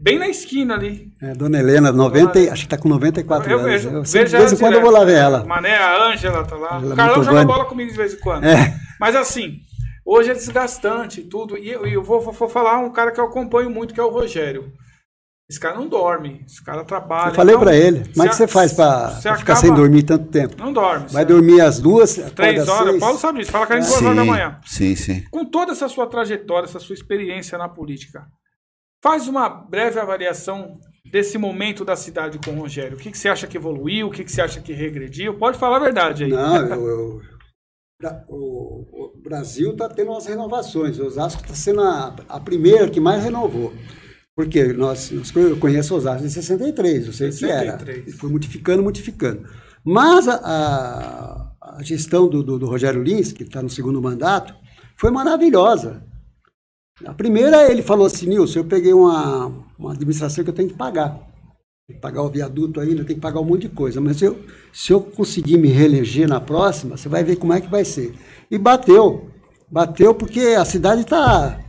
Bem na esquina ali. é, Dona Helena, 90, e- acho que tá com 94 Eu anos. vejo. Eu vejo sempre- de vez em quando eu vou lá ver ela. Mané, a Ângela tá lá. Ângela o Carlão joga bola comigo de vez em quando. É. Mas assim, hoje é desgastante e tudo. E eu, eu vou, vou- vou falar um cara que eu acompanho muito, que é o Rogério. Esse cara não dorme, esse cara trabalha. Eu falei Então, pra ele, como é que você faz pra ficar acaba- sem dormir tanto tempo? Não dorme. Vai dormir às duas, Três horas. seis. O Paulo sabe disso. Fala que é duas horas da manhã. sim, sim. Com toda essa sua trajetória, essa sua experiência na política, faz uma breve avaliação desse momento da cidade com o Rogério. O que, que você acha que evoluiu? O que, que você acha que regrediu? Pode falar a verdade aí. Não, eu, eu- o, o Brasil está tendo umas renovações. O Osasco está sendo a, a primeira que mais renovou. Porque nós, eu conheço o Osasco em 63, eu sei que era. 63. E foi modificando, modificando. Mas a, a- a gestão do, do- do Rogério Lins, que está no segundo mandato, foi maravilhosa. A primeira, ele falou assim, Nilson, eu peguei uma, uma administração que eu tenho que pagar. Tem que pagar o viaduto ainda, tem que pagar um monte de coisa. Mas eu, se eu conseguir me reeleger na próxima, você vai ver como é que vai ser. E bateu. Bateu porque a cidade está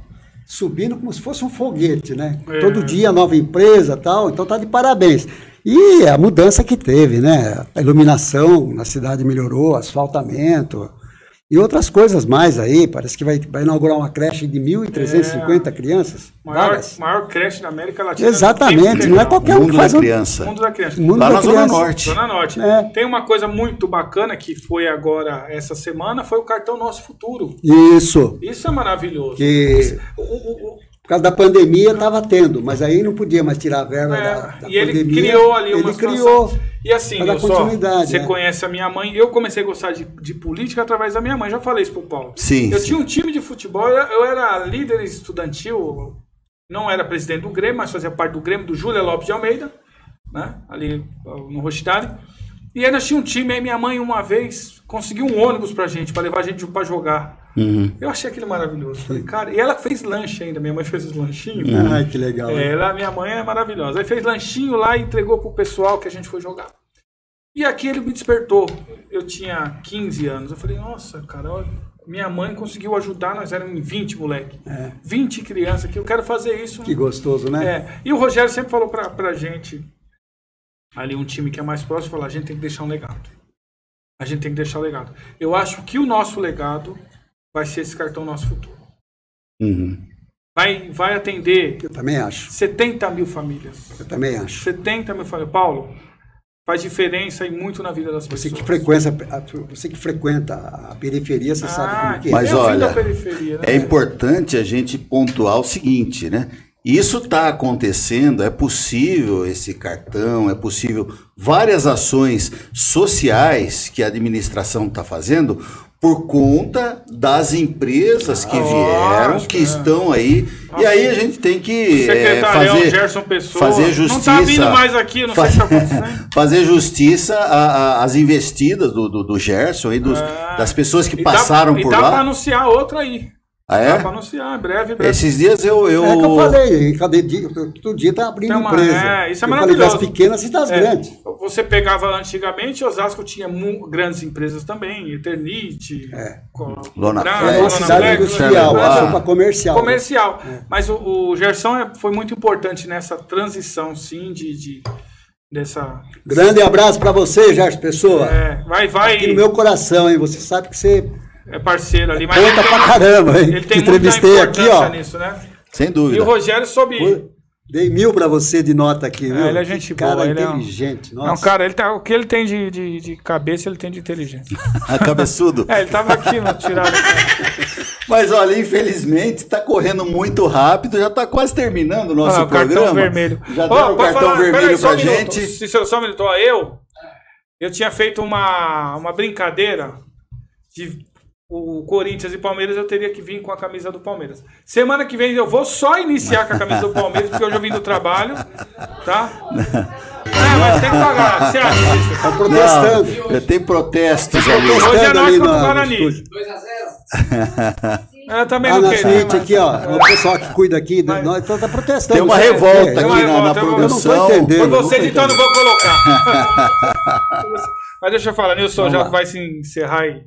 subindo como se fosse um foguete, né? É. Todo dia nova empresa tal, então tá de parabéns. E a mudança que teve, né? A iluminação na cidade melhorou, asfaltamento e outras coisas mais aí. Parece que vai, vai inaugurar uma creche de 1.350 crianças. Maior, Várias. maior creche da América Latina. Exatamente, não é qualquer um Mundo que da faz um, criança. Mundo da criança. Mundo Lá da na Zona criança. Norte. Zona Norte. É. Tem uma coisa muito bacana que foi agora essa semana, foi o cartão Nosso Futuro. Isso. Isso é maravilhoso. Que O- o- o- por causa da pandemia estava tendo, mas aí não podia mais tirar a verba É, da, da e ele pandemia. criou ali uma Ele situação. criou. E assim, eu só, continuidade, você né? conhece a minha mãe. Eu comecei a gostar de, de política através da minha mãe. Já falei isso pro Paulo. Sim, Eu sim. tinha um time de futebol, eu eu era líder estudantil, não era presidente do Grêmio, mas fazia parte do Grêmio do Júlia Lopes de Almeida, né? Ali no Rostidade. E aí nós tínhamos um time, aí minha mãe uma vez conseguiu um ônibus pra gente, pra levar a gente pra jogar. Uhum. Eu achei aquilo maravilhoso. Falei, cara, e ela fez lanche ainda, minha mãe fez os lanchinhos. Ai, que legal. É, ela, minha mãe é maravilhosa. Aí fez lanchinho lá e entregou pro pessoal que a gente foi jogar. E aqui ele me despertou. Eu tinha 15 anos. Eu falei, nossa, cara, olha, minha mãe conseguiu ajudar, nós éramos 20, moleque. 20 crianças que eu quero fazer isso. Que gostoso, né? É. E o Rogério sempre falou pra, pra gente, ali um time que é mais próximo, falou, a gente tem que deixar um legado. A gente tem que deixar um legado. Eu acho que o nosso legado vai ser esse cartão Nosso Futuro. Uhum. Vai, vai atender Eu também acho. 70 mil famílias. Eu também acho. 70 mil famílias. Paulo, faz diferença e muito na vida das Você pessoas. que frequenta, você que frequenta a periferia, você sabe Ah, como que é. Mas é olha, né? É importante a gente pontuar o seguinte, né? Isso está acontecendo, é possível esse cartão, é possível várias ações sociais que a administração está fazendo por conta das empresas que Ah, vieram, lógico, que é. estão aí. E aí a gente tem que é, fazer, Gerson Pessoa. fazer justiça. Não tá vindo mais aqui, não sei o que tá acontecendo. fazer justiça às investidas do, do, do Gerson e dos, das pessoas que dá- passaram por E dá lá. anunciar outra aí. Ah, Dá pra é? anunciar, em breve, breve. Esses dias eu. eu... É que eu falei, cada dia, todo dia tá abrindo uma- empresa. é, isso é eu falei das maravilhoso. pequenas e das É, grandes. Você pegava antigamente, Osasco tinha grandes empresas também, Eternite, É. Lona Bra- Flex, É uma Lona cidade industrial, Lona Flex. para comercial. comercial. É. Mas o, o Gerson é- foi muito importante nessa transição, sim, de, de- dessa. Grande abraço para você, Gerson Pessoa. É, vai, vai. Aqui no meu coração, hein? Você sabe que você É parceiro ali. Mas conta pra caramba, hein? Ele Te tem entrevistei aqui, ó. nisso, né? Sem E dúvida. o Rogério soube. Dei mil pra você de nota aqui, viu? ele é gente cara boa, ele é um- inteligente. Não, Nossa. cara, ele tá, o que ele tem de, de, de cabeça, ele tem de inteligência. A cabeçudo. É, ele tava aqui no tirado. Mas olha, infelizmente está correndo muito rápido, já está quase terminando o nosso o programa. cartão vermelho. Já deram o cartão falar, vermelho pra um gente. Cícero, só um minuto. Eu, eu tinha feito uma, uma brincadeira de o Corinthians e Palmeiras, eu teria que vir com a camisa do Palmeiras. Semana que vem eu vou só iniciar com a camisa do Palmeiras, porque hoje eu vim do trabalho, tá? É, mas tem que pagar. Você acha? Tá protestando. Não, tem protestos ali. Hoje é nós ali contra o no- Guarani. no estúdio. 2x0. Eu também Ah, não na quero. né, suíte mas- aqui, ó. O pessoal que cuida aqui, Mas- nós tá, tá protestando. Tem uma é- revolta é- aqui uma na, na revolta, não- produção. eu não tô entendendo. Vocês, então, não vou colocar. Mas deixa eu falar, Nilson, Vamos já lá. vai se encerrar e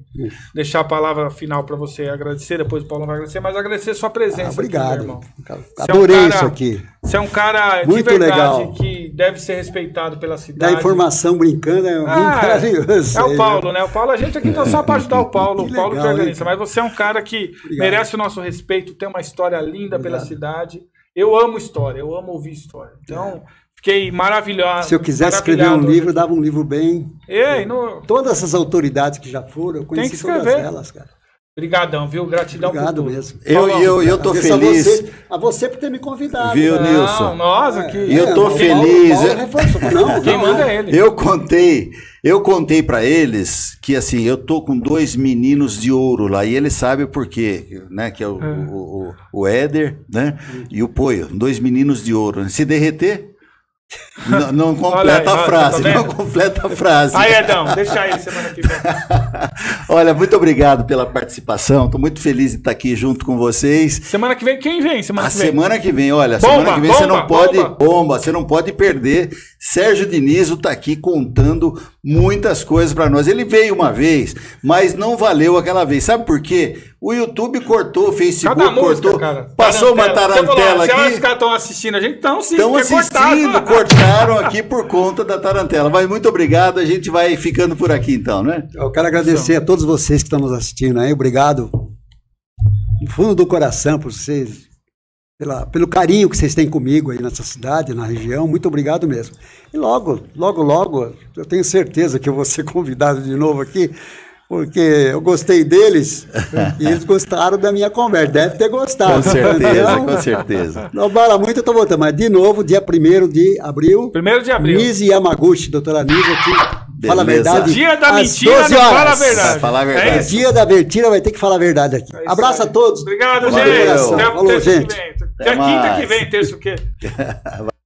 deixar a palavra final para você agradecer, depois o Paulo vai agradecer, mas agradecer sua presença. Ah, aqui, obrigado. meu irmão. Você é um Adorei cara- isso aqui. Você é um cara Muito de verdade legal. que deve ser respeitado pela Da cidade. informação brincando é muito Ah, maravilhoso. é o Paulo, né? O Paulo, a gente aqui tá só para ajudar o Paulo, Que o Paulo que legal, organiza. hein, Mas você é um cara que Obrigado. merece o nosso respeito, tem uma história linda pela cidade. Eu amo história, eu amo ouvir história. Então, fiquei maravilhado. Se eu quisesse escrever um livro, dava um livro bem. Ei, no... Todas essas autoridades que já foram, eu conheci que todas escrever. elas, cara. Brigadão, viu? Gratidão Obrigado por tudo. mesmo. Eu, eu, eu tô Agradeço a feliz. você- A você por ter me convidado. Viu. Nilson? Não, nós aqui. E eu tô o feliz. Paulo, Paulo reforçou. Não, Quem não, manda é. é ele. Eu contei, eu contei para eles que assim, eu tô com dois meninos de ouro lá e eles sabem por quê, né? Que é o, o, o, o Éder, né? E o Poio, dois meninos de ouro. Se derreter, não, não completa aí, a ó, frase, tá não completa a frase. Aí, Edão, deixa aí semana que vem. Olha, muito obrigado pela participação. Estou muito feliz de estar aqui junto com vocês. Semana que vem, quem vem? Semana A que vem. semana que vem, olha, Bomba, semana que vem você bomba, não pode. bomba. Bomba. você não pode perder. Sérgio Dinizo está aqui contando muitas coisas para nós. Ele veio uma vez, mas não valeu aquela vez. Sabe por quê? O YouTube cortou, o Facebook Cada música, cortou. cara. Passou uma Você falou, tarantela se aqui. os caras estão assistindo a gente, então sim, Estão assistindo, cortaram. cortaram aqui por conta da tarantela. Mas muito obrigado, a gente vai ficando por aqui então, né? Eu quero agradecer a todos vocês que estão nos assistindo aí. Obrigado. No fundo do coração por vocês, pela, pelo carinho que vocês têm comigo aí nessa cidade, na região. Muito obrigado mesmo. E logo, logo, logo, eu tenho certeza que eu vou ser convidado de novo aqui, porque eu gostei deles e eles gostaram da minha conversa. Deve ter gostado. Com certeza, Então, com certeza. Não bala muito, eu tô voltando. Mas, de novo, dia 1 de abril. Primeiro de abril. Nise Yamaguchi, doutora Nise aqui. Fala a Beleza. verdade. Dia da às mentira, 12 não horas. fala a verdade. Vai falar a verdade. É É isso. dia da mentira, vai ter que falar a verdade aqui. É Abraço aí. a todos. Obrigado, do gente. Até Falou, gente. que vem. Até Até quinta que vem, terça o quê?